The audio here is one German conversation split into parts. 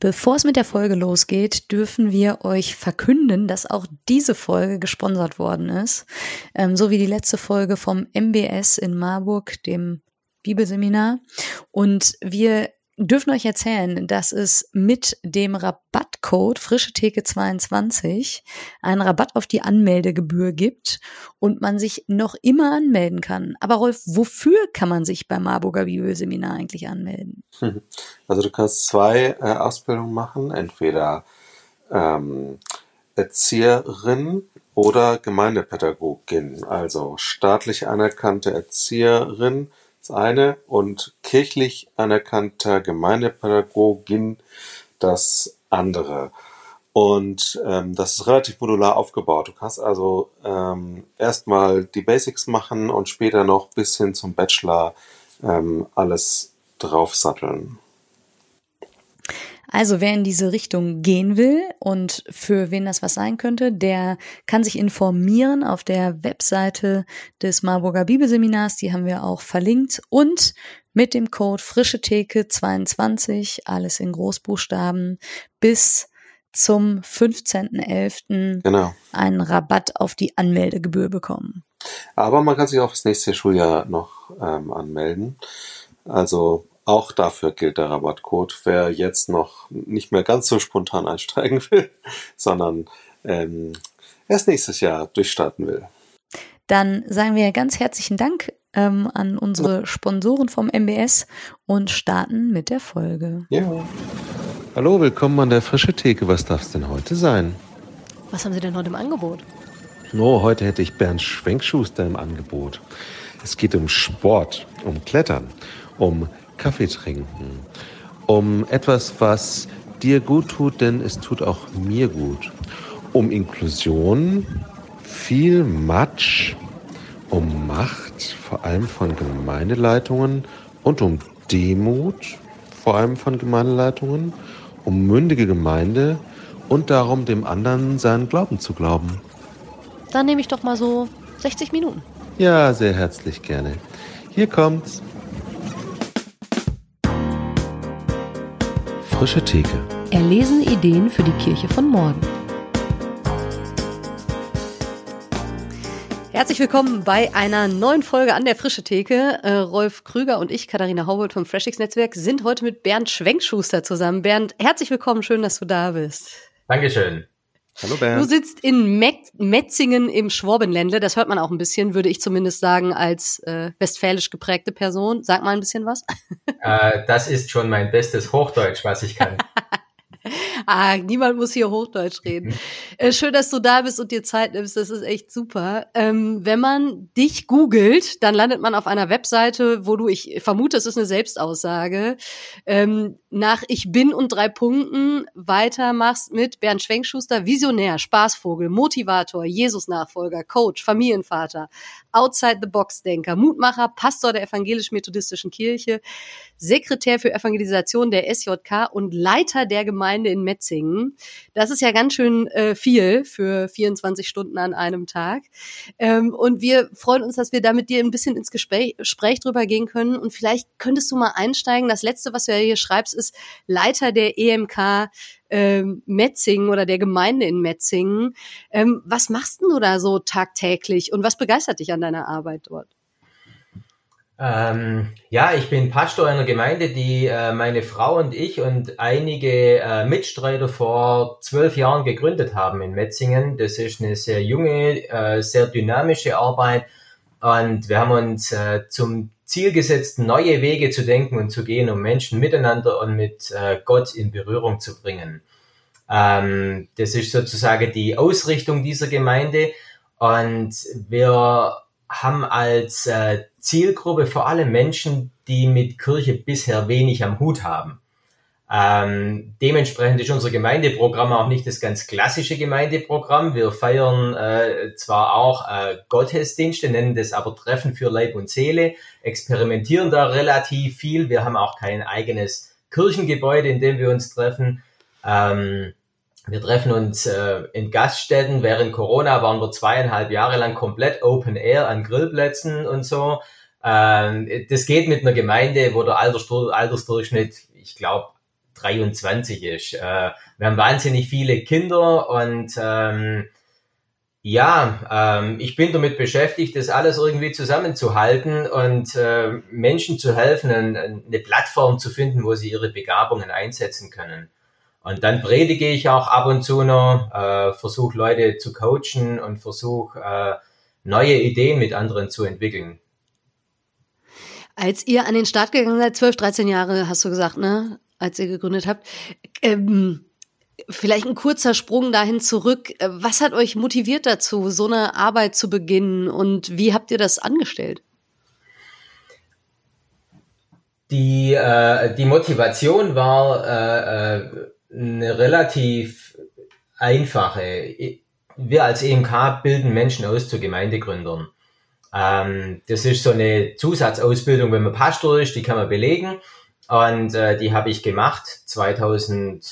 Bevor es mit der Folge losgeht, dürfen wir euch verkünden, dass auch diese Folge gesponsert worden ist. Ähm, so wie die letzte Folge vom MBS in Marburg, dem Bibelseminar. Und wir dürfen euch erzählen, dass es mit dem Rabattcode Frische Theke 22 einen Rabatt auf die Anmeldegebühr gibt und man sich noch immer anmelden kann. Aber Rolf, wofür kann man sich beim Marburger Bibelseminar eigentlich anmelden? Also du kannst zwei äh, Ausbildungen machen, entweder ähm, Erzieherin oder Gemeindepädagogin, also staatlich anerkannte Erzieherin das eine und kirchlich anerkannter Gemeindepädagogin das andere. Und ähm, das ist relativ modular aufgebaut. Du kannst also ähm, erstmal die Basics machen und später noch bis hin zum Bachelor ähm, alles draufsatteln. Also wer in diese Richtung gehen will und für wen das was sein könnte, der kann sich informieren auf der Webseite des Marburger Bibelseminars, die haben wir auch verlinkt und mit dem Code frische Theke 22, alles in Großbuchstaben, bis zum 15.11. Genau. einen Rabatt auf die Anmeldegebühr bekommen. Aber man kann sich auch das nächste Schuljahr noch ähm, anmelden. Also auch dafür gilt der Rabattcode. Wer jetzt noch nicht mehr ganz so spontan einsteigen will, sondern ähm, erst nächstes Jahr durchstarten will. Dann sagen wir ganz herzlichen Dank ähm, an unsere Sponsoren vom MBS und starten mit der Folge. Ja. Hallo, willkommen an der Frische Theke. Was darf es denn heute sein? Was haben Sie denn heute im Angebot? Oh, heute hätte ich Bernd Schwenkschuster im Angebot. Es geht um Sport, um Klettern, um Kaffee trinken, um etwas, was dir gut tut, denn es tut auch mir gut, um Inklusion, viel Matsch, um Macht, vor allem von Gemeindeleitungen und um Demut, vor allem von Gemeindeleitungen, um mündige Gemeinde und darum, dem anderen seinen Glauben zu glauben. Dann nehme ich doch mal so 60 Minuten. Ja, sehr herzlich gerne. Hier kommt's. Frische Theke. Erlesen Ideen für die Kirche von morgen. Herzlich willkommen bei einer neuen Folge an der Frische Theke. Äh, Rolf Krüger und ich, Katharina Haubold vom Freshix Netzwerk, sind heute mit Bernd Schwenkschuster zusammen. Bernd, herzlich willkommen, schön, dass du da bist. Dankeschön. Hallo Bernd. Du sitzt in Met Metzingen im Schwabenländle. Das hört man auch ein bisschen, würde ich zumindest sagen, als äh, westfälisch geprägte Person. Sag mal ein bisschen was. Äh, das ist schon mein bestes Hochdeutsch, was ich kann. ah, niemand muss hier Hochdeutsch reden. Mhm. Äh, schön, dass du da bist und dir Zeit nimmst. Das ist echt super. Ähm, wenn man dich googelt, dann landet man auf einer Webseite, wo du, ich vermute, es ist eine Selbstaussage, ähm, nach Ich bin und drei Punkten weitermachst mit Bernd Schwenkschuster, Visionär, Spaßvogel, Motivator, Jesus-Nachfolger, Coach, Familienvater, Outside-the-Box-Denker, Mutmacher, Pastor der evangelisch-methodistischen Kirche, Sekretär für Evangelisation der SJK und Leiter der Gemeinde in Metzingen. Das ist ja ganz schön äh, viel für 24 Stunden an einem Tag. Ähm, und wir freuen uns, dass wir da mit dir ein bisschen ins Gespräch, Gespräch drüber gehen können. Und vielleicht könntest du mal einsteigen. Das letzte, was du ja hier schreibst, ist Leiter der EMK ähm, Metzingen oder der Gemeinde in Metzingen. Ähm, was machst du da so tagtäglich und was begeistert dich an deiner Arbeit dort? Ähm, ja, ich bin Pastor einer Gemeinde, die äh, meine Frau und ich und einige äh, Mitstreiter vor zwölf Jahren gegründet haben in Metzingen. Das ist eine sehr junge, äh, sehr dynamische Arbeit und wir haben uns äh, zum Ziel gesetzt, neue Wege zu denken und zu gehen, um Menschen miteinander und mit äh, Gott in Berührung zu bringen. Ähm, das ist sozusagen die Ausrichtung dieser Gemeinde und wir haben als äh, Zielgruppe vor allem Menschen, die mit Kirche bisher wenig am Hut haben. Ähm, dementsprechend ist unser Gemeindeprogramm auch nicht das ganz klassische Gemeindeprogramm. Wir feiern äh, zwar auch äh, Gottesdienste, nennen das aber Treffen für Leib und Seele, experimentieren da relativ viel. Wir haben auch kein eigenes Kirchengebäude, in dem wir uns treffen. Ähm, wir treffen uns äh, in Gaststätten. Während Corona waren wir zweieinhalb Jahre lang komplett Open Air an Grillplätzen und so. Ähm, das geht mit einer Gemeinde, wo der Altersdurchschnitt, ich glaube, 23 ist. Äh, wir haben wahnsinnig viele Kinder und ähm, ja, ähm, ich bin damit beschäftigt, das alles irgendwie zusammenzuhalten und äh, Menschen zu helfen, ein, eine Plattform zu finden, wo sie ihre Begabungen einsetzen können. Und dann predige ich auch ab und zu noch, äh, versuche Leute zu coachen und versuche äh, neue Ideen mit anderen zu entwickeln. Als ihr an den Start gegangen seid, 12, 13 Jahre hast du gesagt, ne? Als ihr gegründet habt. Ähm, vielleicht ein kurzer Sprung dahin zurück. Was hat euch motiviert dazu, so eine Arbeit zu beginnen und wie habt ihr das angestellt? Die, äh, die Motivation war äh, äh eine relativ einfache. Wir als EMK bilden Menschen aus zu Gemeindegründern. Ähm, das ist so eine Zusatzausbildung, wenn man Pastor ist, die kann man belegen. Und äh, die habe ich gemacht 2008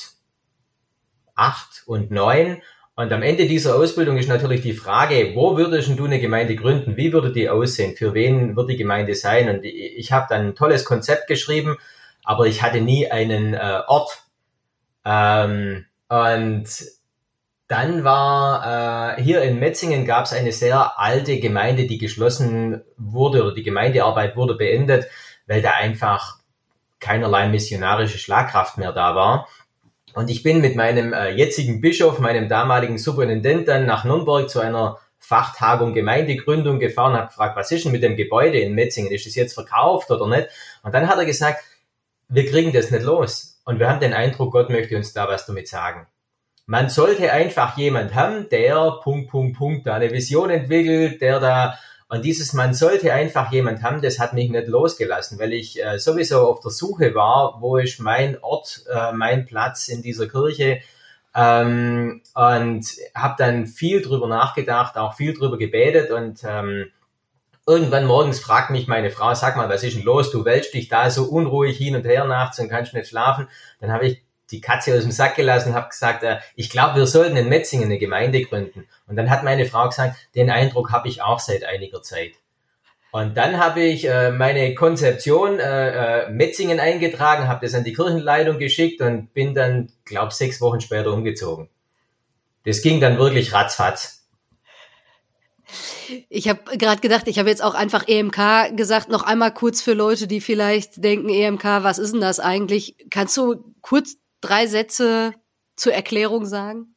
und 2009. Und am Ende dieser Ausbildung ist natürlich die Frage, wo würdest du eine Gemeinde gründen? Wie würde die aussehen? Für wen wird die Gemeinde sein? Und ich habe dann ein tolles Konzept geschrieben, aber ich hatte nie einen äh, Ort. Ähm, und dann war äh, hier in Metzingen gab es eine sehr alte Gemeinde, die geschlossen wurde oder die Gemeindearbeit wurde beendet, weil da einfach keinerlei missionarische Schlagkraft mehr da war. Und ich bin mit meinem äh, jetzigen Bischof, meinem damaligen Superintendent dann nach Nürnberg zu einer Fachtagung Gemeindegründung gefahren, habe gefragt, was ist denn mit dem Gebäude in Metzingen? Ist es jetzt verkauft oder nicht? Und dann hat er gesagt, wir kriegen das nicht los. Und wir haben den Eindruck, Gott möchte uns da was damit sagen. Man sollte einfach jemand haben, der Punkt, Punkt, Punkt da eine Vision entwickelt, der da und dieses man sollte einfach jemand haben, das hat mich nicht losgelassen, weil ich äh, sowieso auf der Suche war, wo ist mein Ort, äh, mein Platz in dieser Kirche ähm, und habe dann viel drüber nachgedacht, auch viel drüber gebetet und ähm, irgendwann morgens fragt mich meine Frau, sag mal, was ist denn los? Du wälzt dich da so unruhig hin und her nachts und kannst nicht schlafen. Dann habe ich die Katze aus dem Sack gelassen, habe gesagt, äh, ich glaube, wir sollten in Metzingen eine Gemeinde gründen. Und dann hat meine Frau gesagt, den Eindruck habe ich auch seit einiger Zeit. Und dann habe ich äh, meine Konzeption äh, äh, Metzingen eingetragen, habe das an die Kirchenleitung geschickt und bin dann, glaube sechs Wochen später umgezogen. Das ging dann wirklich ratzfatz. Ich habe gerade gedacht, ich habe jetzt auch einfach EMK gesagt, noch einmal kurz für Leute, die vielleicht denken, EMK, was ist denn das eigentlich? Kannst du kurz drei Sätze zur Erklärung sagen?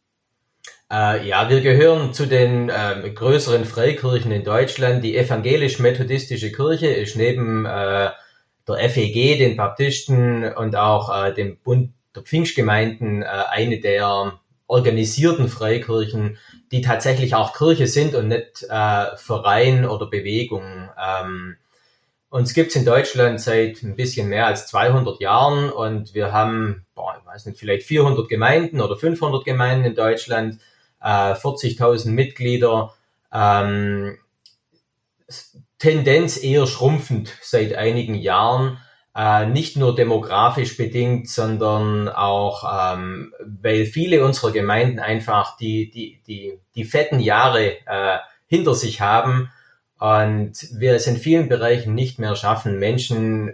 Äh, ja, wir gehören zu den äh, größeren Freikirchen in Deutschland. Die evangelisch-methodistische Kirche ist neben äh, der FEG, den Baptisten und auch äh, dem Bund der Pfingstgemeinden äh, eine der organisierten Freikirchen, die tatsächlich auch Kirche sind und nicht äh, Verein oder Bewegung. Ähm, uns gibt's in Deutschland seit ein bisschen mehr als 200 Jahren und wir haben, boah, ich weiß nicht, vielleicht 400 Gemeinden oder 500 Gemeinden in Deutschland, äh, 40.000 Mitglieder. Ähm, Tendenz eher schrumpfend seit einigen Jahren, äh, nicht nur demografisch bedingt, sondern auch, ähm, weil viele unserer Gemeinden einfach die, die, die, die fetten Jahre äh, hinter sich haben und wir es in vielen Bereichen nicht mehr schaffen, Menschen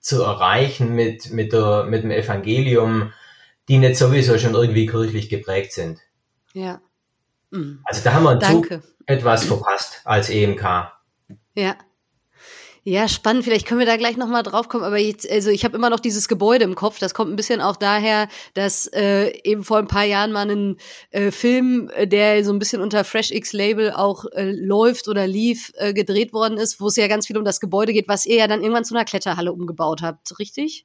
zu erreichen mit, mit, der, mit dem Evangelium, die nicht sowieso schon irgendwie kirchlich geprägt sind. Ja. Mhm. Also da haben wir Danke. etwas verpasst als EMK. Ja. Ja, spannend. Vielleicht können wir da gleich nochmal drauf kommen. Aber jetzt, also ich habe immer noch dieses Gebäude im Kopf. Das kommt ein bisschen auch daher, dass äh, eben vor ein paar Jahren mal ein äh, Film, äh, der so ein bisschen unter Fresh X Label auch äh, läuft oder lief, äh, gedreht worden ist, wo es ja ganz viel um das Gebäude geht, was ihr ja dann irgendwann zu einer Kletterhalle umgebaut habt, richtig?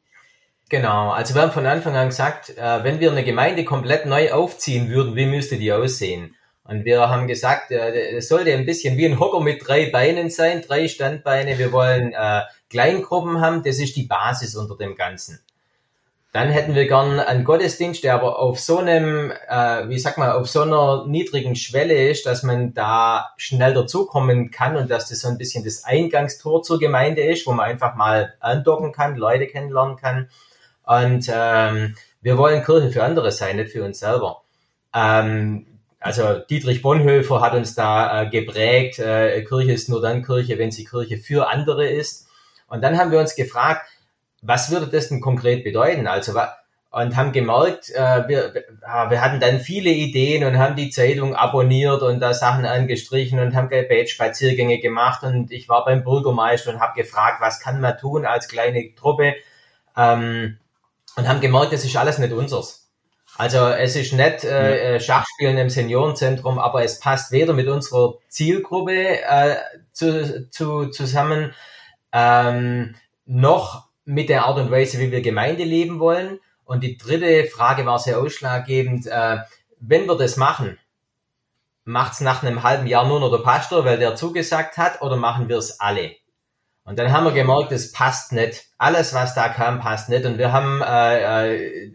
Genau, also wir haben von Anfang an gesagt, äh, wenn wir eine Gemeinde komplett neu aufziehen würden, wie müsste die aussehen? Und wir haben gesagt, es sollte ein bisschen wie ein Hocker mit drei Beinen sein, drei Standbeine. Wir wollen äh, Kleingruppen haben, das ist die Basis unter dem Ganzen. Dann hätten wir gern einen Gottesdienst, der aber auf so einem, äh, wie sag mal, auf so einer niedrigen Schwelle ist, dass man da schnell dazukommen kann und dass das so ein bisschen das Eingangstor zur Gemeinde ist, wo man einfach mal andocken kann, Leute kennenlernen kann. Und ähm, wir wollen Kirche für andere sein, nicht für uns selber. Ähm, also Dietrich Bonhoeffer hat uns da äh, geprägt, äh, Kirche ist nur dann Kirche, wenn sie Kirche für andere ist. Und dann haben wir uns gefragt, was würde das denn konkret bedeuten? Also und haben gemerkt, äh, wir, wir hatten dann viele Ideen und haben die Zeitung abonniert und da Sachen angestrichen und haben Gebetsspaziergänge gemacht und ich war beim Bürgermeister und habe gefragt, was kann man tun als kleine Truppe ähm, und haben gemerkt, das ist alles nicht unseres. Also es ist nicht äh, äh, Schachspielen im Seniorenzentrum, aber es passt weder mit unserer Zielgruppe äh, zu, zu, zusammen, ähm, noch mit der Art und Weise, wie wir Gemeinde leben wollen. Und die dritte Frage war sehr ausschlaggebend. Äh, wenn wir das machen, macht's nach einem halben Jahr nur noch der Pastor, weil der zugesagt hat, oder machen wir es alle? Und dann haben wir gemerkt, es passt nicht. Alles, was da kam, passt nicht. Und wir haben äh, äh,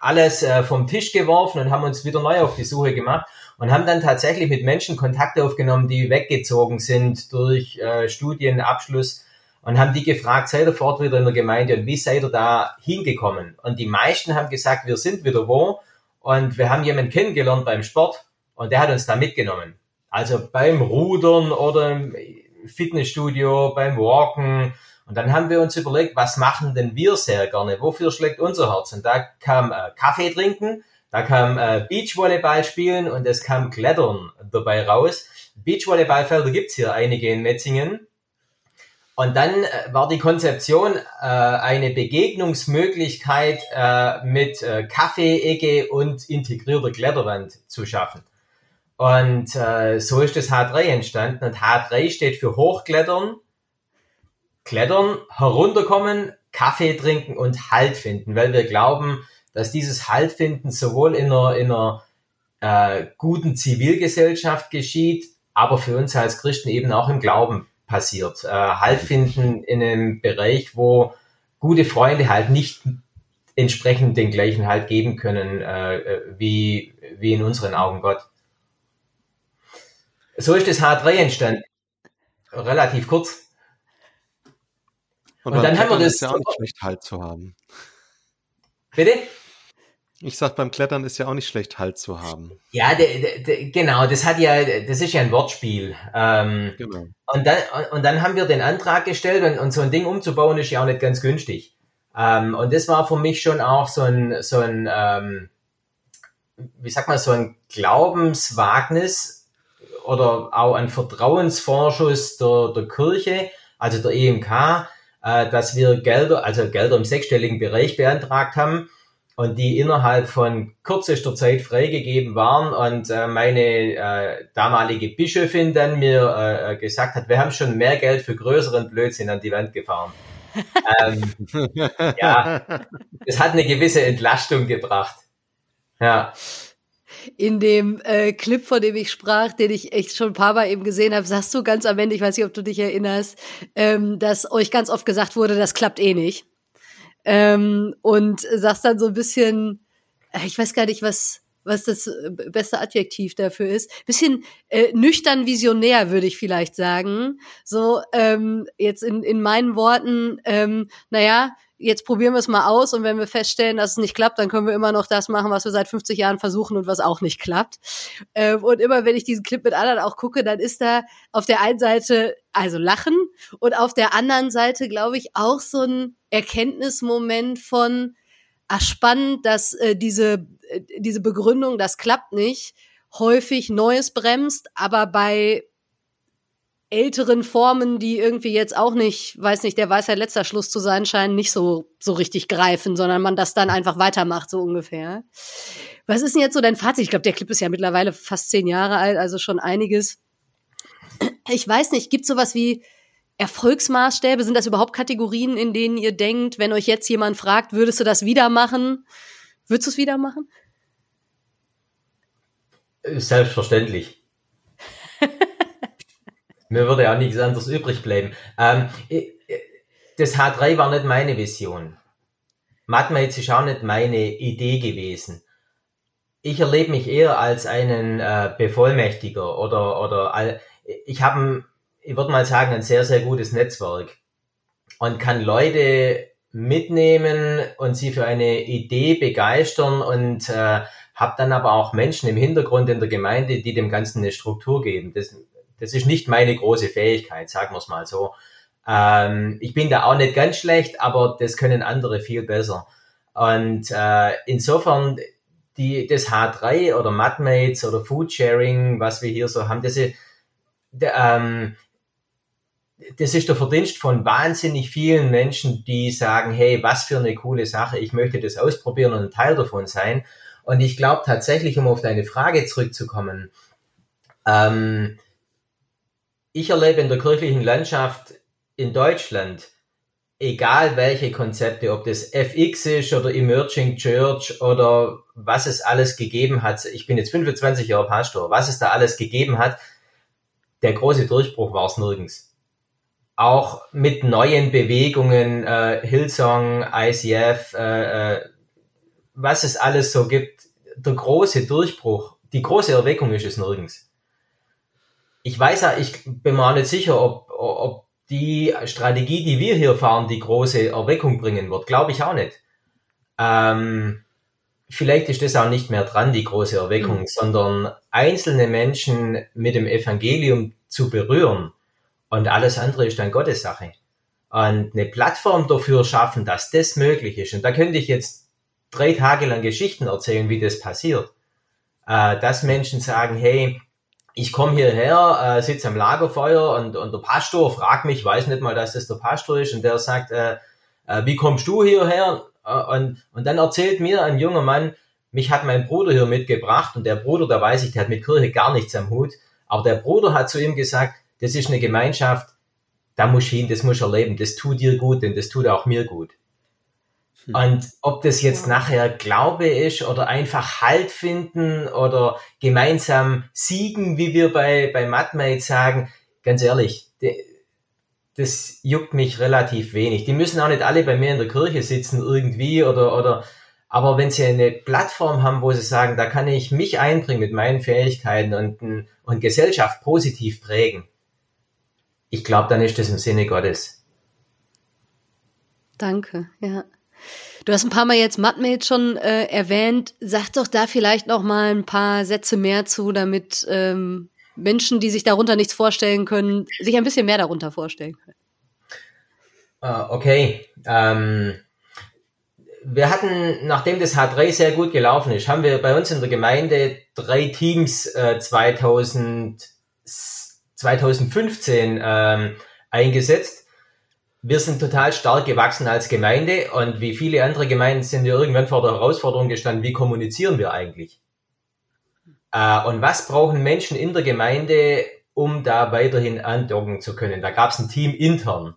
alles äh, vom Tisch geworfen und haben uns wieder neu auf die Suche gemacht und haben dann tatsächlich mit Menschen Kontakt aufgenommen, die weggezogen sind durch äh, Studienabschluss und haben die gefragt, seid ihr fort wieder in der Gemeinde und wie seid ihr da hingekommen? Und die meisten haben gesagt, wir sind wieder wo und wir haben jemanden kennengelernt beim Sport und der hat uns da mitgenommen. Also beim Rudern oder im Fitnessstudio, beim Walken, und dann haben wir uns überlegt, was machen denn wir sehr gerne? Wofür schlägt unser Herz? Und da kam äh, Kaffee trinken, da kam äh, Beachvolleyball spielen und es kam Klettern dabei raus. Beachvolleyballfelder gibt's hier einige in Metzingen. Und dann äh, war die Konzeption, äh, eine Begegnungsmöglichkeit äh, mit äh, Kaffee-Ecke und integrierter Kletterwand zu schaffen. Und äh, so ist das H3 entstanden. Und H3 steht für Hochklettern, Klettern, herunterkommen, Kaffee trinken und Halt finden, weil wir glauben, dass dieses Halt finden sowohl in einer, in einer äh, guten Zivilgesellschaft geschieht, aber für uns als Christen eben auch im Glauben passiert. Äh, halt finden in einem Bereich, wo gute Freunde halt nicht entsprechend den gleichen Halt geben können, äh, äh wie, wie in unseren Augen Gott. So ist das H3 entstanden. Relativ kurz. Und, und dann haben wir das. Ist ja auch nicht schlecht, Halt zu haben. Bitte? Ich sag, beim Klettern ist ja auch nicht schlecht, Halt zu haben. Ja, de, de, genau, das hat ja, das ist ja ein Wortspiel. Ähm, genau. Und dann, und dann haben wir den Antrag gestellt und, und so ein Ding umzubauen ist ja auch nicht ganz günstig. Ähm, und das war für mich schon auch so ein, so ein, ähm, wie sag man, so ein Glaubenswagnis oder auch ein Vertrauensvorschuss der, der Kirche, also der EMK, äh, dass wir Gelder, also Gelder im sechsstelligen Bereich beantragt haben und die innerhalb von kürzester Zeit freigegeben waren und äh, meine äh, damalige Bischöfin dann mir äh, gesagt hat, wir haben schon mehr Geld für größeren Blödsinn an die Wand gefahren. ähm, ja, es hat eine gewisse Entlastung gebracht. Ja in dem äh, Clip, von dem ich sprach, den ich echt schon ein paar Mal eben gesehen habe, sagst du ganz am Ende, ich weiß nicht, ob du dich erinnerst, ähm, dass euch ganz oft gesagt wurde, das klappt eh nicht. Ähm, und sagst dann so ein bisschen, äh, ich weiß gar nicht, was was das äh, beste Adjektiv dafür ist. Bisschen äh, nüchtern visionär, würde ich vielleicht sagen. So, ähm, jetzt in, in meinen Worten, ähm, naja, jetzt probieren wir es mal aus und wenn wir feststellen, dass es nicht klappt, dann können wir immer noch das machen, was wir seit 50 Jahren versuchen und was auch nicht klappt. Ähm, und immer wenn ich diesen Clip mit anderen auch gucke, dann ist da auf der einen Seite also Lachen und auf der anderen Seite, glaube ich, auch so ein Erkenntnismoment von, ach spannend, dass äh, diese, äh, diese Begründung, das klappt nicht, häufig Neues bremst, aber bei älteren Formen, die irgendwie jetzt auch nicht, weiß nicht, der Weisheit letzter Schluss zu sein scheinen, nicht so, so richtig greifen, sondern man das dann einfach weitermacht, so ungefähr. Was ist denn jetzt so dein Fazit? Ich glaube, der Clip ist ja mittlerweile fast zehn Jahre alt, also schon einiges. Ich weiß nicht, gibt sowas wie Erfolgsmaßstäbe? Sind das überhaupt Kategorien, in denen ihr denkt, wenn euch jetzt jemand fragt, würdest du das wieder machen? Würdest du es wieder machen? Selbstverständlich. Mir würde ja nichts anderes übrig bleiben. Ähm, das H3 war nicht meine Vision. Mathematik ist auch nicht meine Idee gewesen. Ich erlebe mich eher als einen äh, Bevollmächtiger oder, oder ich habe, ich würde mal sagen, ein sehr, sehr gutes Netzwerk und kann Leute mitnehmen und sie für eine Idee begeistern und äh, habe dann aber auch Menschen im Hintergrund in der Gemeinde, die dem Ganzen eine Struktur geben. Das, das ist nicht meine große Fähigkeit, sagen wir es mal so. Ähm, ich bin da auch nicht ganz schlecht, aber das können andere viel besser. Und äh, insofern die, das H3 oder Matmates oder Foodsharing, was wir hier so haben, das ist, ähm, das ist der Verdienst von wahnsinnig vielen Menschen, die sagen, hey, was für eine coole Sache, ich möchte das ausprobieren und ein Teil davon sein. Und ich glaube tatsächlich, um auf deine Frage zurückzukommen, ähm, ich erlebe in der kirchlichen Landschaft in Deutschland, egal welche Konzepte, ob das FX ist oder Emerging Church oder was es alles gegeben hat, ich bin jetzt 25 Jahre Pastor, was es da alles gegeben hat, der große Durchbruch war es nirgends. Auch mit neuen Bewegungen, äh, Hillsong, ICF, äh, äh, was es alles so gibt, der große Durchbruch, die große Erweckung ist es nirgends. Ich weiß ja, ich bin mir auch nicht sicher, ob, ob die Strategie, die wir hier fahren, die große Erweckung bringen wird. Glaube ich auch nicht. Ähm, vielleicht ist das auch nicht mehr dran, die große Erweckung, mhm. sondern einzelne Menschen mit dem Evangelium zu berühren und alles andere ist dann Gottes Sache. Und eine Plattform dafür schaffen, dass das möglich ist. Und da könnte ich jetzt drei Tage lang Geschichten erzählen, wie das passiert. Äh, dass Menschen sagen, hey, ich komme hierher, äh, sitze am Lagerfeuer und, und der Pastor fragt mich, weiß nicht mal, dass das der Pastor ist, und der sagt, äh, äh, wie kommst du hierher? Äh, und, und dann erzählt mir ein junger Mann, mich hat mein Bruder hier mitgebracht und der Bruder, da weiß ich, der hat mit Kirche gar nichts am Hut, aber der Bruder hat zu ihm gesagt, das ist eine Gemeinschaft, da muss ich hin, das muss ich erleben, das tut dir gut, denn das tut auch mir gut. Hm. Und ob das jetzt nachher Glaube ist oder einfach Halt finden oder gemeinsam siegen, wie wir bei, bei Matmate sagen, ganz ehrlich, das juckt mich relativ wenig. Die müssen auch nicht alle bei mir in der Kirche sitzen irgendwie oder, oder, aber wenn sie eine Plattform haben, wo sie sagen, da kann ich mich einbringen mit meinen Fähigkeiten und, und Gesellschaft positiv prägen, ich glaube, dann ist das im Sinne Gottes. Danke, ja. Du hast ein paar Mal jetzt Mudmate schon äh, erwähnt. Sag doch da vielleicht noch mal ein paar Sätze mehr zu, damit ähm, Menschen, die sich darunter nichts vorstellen können, sich ein bisschen mehr darunter vorstellen können. Uh, okay. Ähm, wir hatten, nachdem das H3 sehr gut gelaufen ist, haben wir bei uns in der Gemeinde drei Teams äh, 2000, 2015 ähm, eingesetzt. Wir sind total stark gewachsen als Gemeinde und wie viele andere Gemeinden sind wir irgendwann vor der Herausforderung gestanden, wie kommunizieren wir eigentlich? Äh, und was brauchen Menschen in der Gemeinde, um da weiterhin andocken zu können? Da gab es ein Team intern.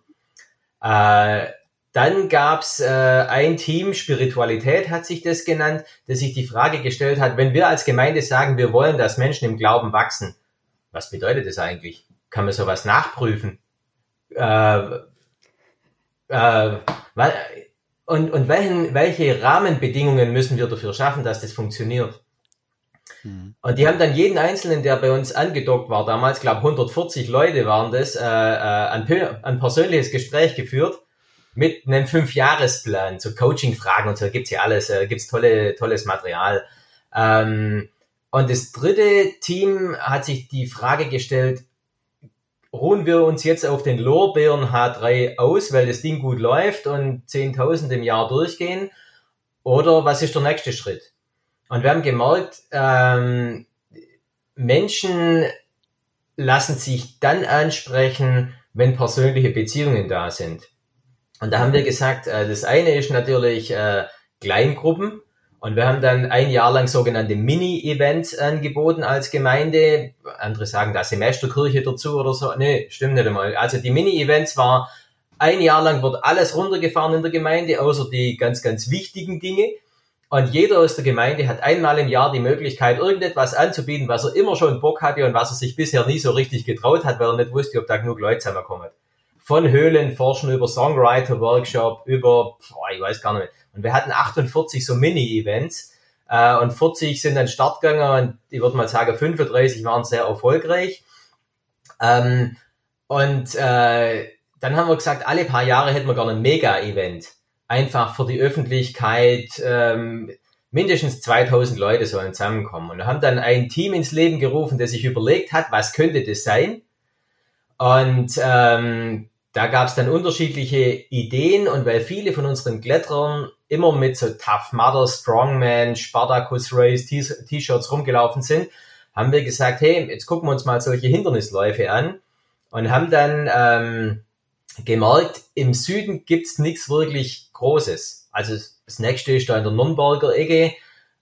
Äh, dann gab es äh, ein Team, Spiritualität hat sich das genannt, das sich die Frage gestellt hat, wenn wir als Gemeinde sagen, wir wollen, dass Menschen im Glauben wachsen, was bedeutet das eigentlich? Kann man sowas nachprüfen? Äh, äh, und und welchen, welche Rahmenbedingungen müssen wir dafür schaffen, dass das funktioniert? Mhm. Und die haben dann jeden Einzelnen, der bei uns angedockt war, damals, glaube 140 Leute waren das, äh, äh, ein, ein persönliches Gespräch geführt mit einem Fünfjahresplan, so Coaching-Fragen und so, gibt's hier alles, äh, gibt's tolle, tolles Material. Ähm, und das dritte Team hat sich die Frage gestellt, ruhen wir uns jetzt auf den Lorbeeren H3 aus, weil das Ding gut läuft und 10.000 im Jahr durchgehen? Oder was ist der nächste Schritt? Und wir haben gemerkt, ähm, Menschen lassen sich dann ansprechen, wenn persönliche Beziehungen da sind. Und da haben wir gesagt, äh, das eine ist natürlich äh, Kleingruppen. Und wir haben dann ein Jahr lang sogenannte Mini-Events angeboten als Gemeinde. Andere sagen da Semesterkirche dazu oder so. Nee, stimmt nicht einmal. Also die Mini-Events war ein Jahr lang wird alles runtergefahren in der Gemeinde, außer die ganz, ganz wichtigen Dinge. Und jeder aus der Gemeinde hat einmal im Jahr die Möglichkeit, irgendetwas anzubieten, was er immer schon Bock hatte und was er sich bisher nie so richtig getraut hat, weil er nicht wusste, ob da genug Leute zusammenkommen. Von Höhlenforschen über Songwriter-Workshop, über, boah, ich weiß gar nicht. Und wir hatten 48 so Mini-Events. Äh, und 40 sind dann Start gegangen und ich würde mal sagen, 35 waren sehr erfolgreich. Ähm, und äh, dann haben wir gesagt, alle paar Jahre hätten wir gerne ein Mega-Event einfach für die Öffentlichkeit ähm, mindestens 2000 Leute sollen zusammenkommen. Und haben dann ein Team ins Leben gerufen, das sich überlegt hat, was könnte das sein? Und ähm, da gab es dann unterschiedliche Ideen und weil viele von unseren Kletterern immer mit so Tough Mudder, Strongman, Spartacus Race T-Shirts rumgelaufen sind, haben wir gesagt, hey, jetzt gucken wir uns mal solche Hindernisläufe an und haben dann ähm, gemerkt, im Süden gibt's nichts wirklich Großes. Also das nächste ist da in der Nürnberger Ecke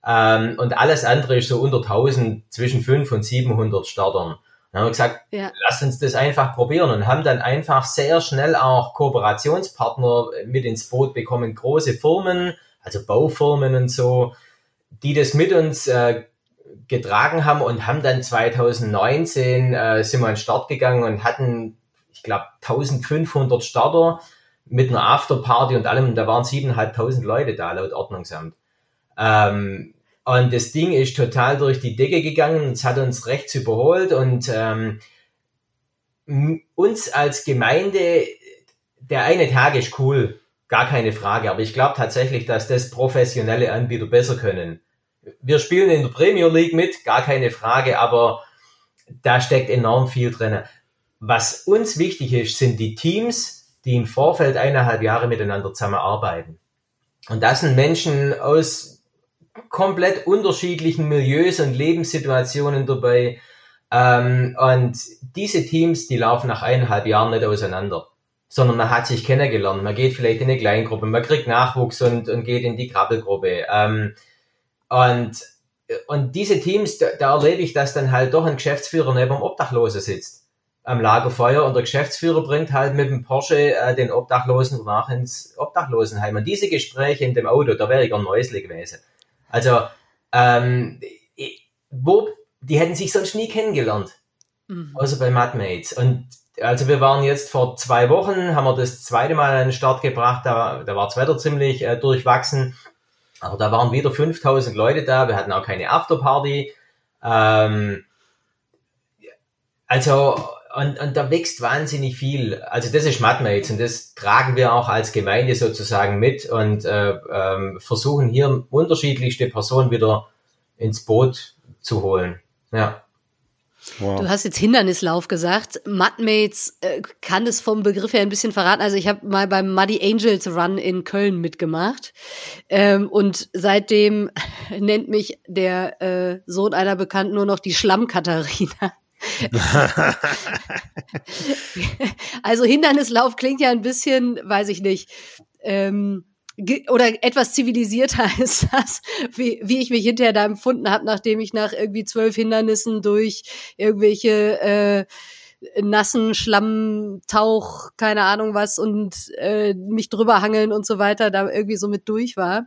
ähm, und alles andere ist so unter 1000, zwischen 5 und 700 Startern. Dann haben wir gesagt, ja. lass uns das einfach probieren und haben dann einfach sehr schnell auch Kooperationspartner mit ins Boot bekommen, große Firmen, also Baufirmen und so, die das mit uns äh, getragen haben und haben dann 2019 äh, sind wir an den Start gegangen und hatten, ich glaube, 1500 Starter mit einer Afterparty und allem. Und da waren 7.500 Leute da laut Ordnungsamt. Ähm, und das Ding ist total durch die Decke gegangen es hat uns rechts überholt und ähm, uns als Gemeinde, der eine Tag ist cool, gar keine Frage, aber ich glaube tatsächlich, dass das professionelle Anbieter besser können. Wir spielen in der Premier League mit, gar keine Frage, aber da steckt enorm viel drin. Was uns wichtig ist, sind die Teams, die im Vorfeld eineinhalb Jahre miteinander zusammenarbeiten. Und das sind Menschen aus komplett unterschiedlichen Milieus und Lebenssituationen dabei. Ähm, und diese Teams, die laufen nach eineinhalb Jahren nicht auseinander, sondern man hat sich kennengelernt. Man geht vielleicht in eine Kleingruppe, man kriegt Nachwuchs und, und geht in die Krabbelgruppe. Ähm, und, und diese Teams, da, da erlebe ich, dass dann halt doch ein Geschäftsführer neben dem Obdachlosen sitzt am Lagerfeuer und der Geschäftsführer bringt halt mit dem Porsche äh, den Obdachlosen nach ins Obdachlosenheim. Und diese Gespräche in dem Auto, da wäre ich ein Mäusle gewesen. Also, ähm, wo, die hätten sich sonst nie kennengelernt. Mhm. Außer bei Madmates. Und also wir waren jetzt vor zwei Wochen, haben wir das zweite Mal an den Start gebracht, da, da war das Wetter ziemlich äh, durchwachsen. Aber da waren wieder 5000 Leute da, wir hatten auch keine Afterparty. Ähm, also und, und da wächst wahnsinnig viel. Also das ist MadMates und das tragen wir auch als Gemeinde sozusagen mit und äh, ähm, versuchen hier unterschiedlichste Personen wieder ins Boot zu holen. Ja. Wow. Du hast jetzt Hindernislauf gesagt. Mudmates äh, kann das vom Begriff her ein bisschen verraten. Also ich habe mal beim Muddy Angels Run in Köln mitgemacht. Ähm, und seitdem nennt mich der äh, Sohn einer Bekannten nur noch die Schlamm-Katharina. also Hindernislauf klingt ja ein bisschen, weiß ich nicht, ähm, oder etwas zivilisierter ist das, wie, wie ich mich hinterher da empfunden habe, nachdem ich nach irgendwie zwölf Hindernissen durch irgendwelche äh, nassen Schlammtauch, keine Ahnung was und äh, mich drüber hangeln und so weiter, da irgendwie so mit durch war.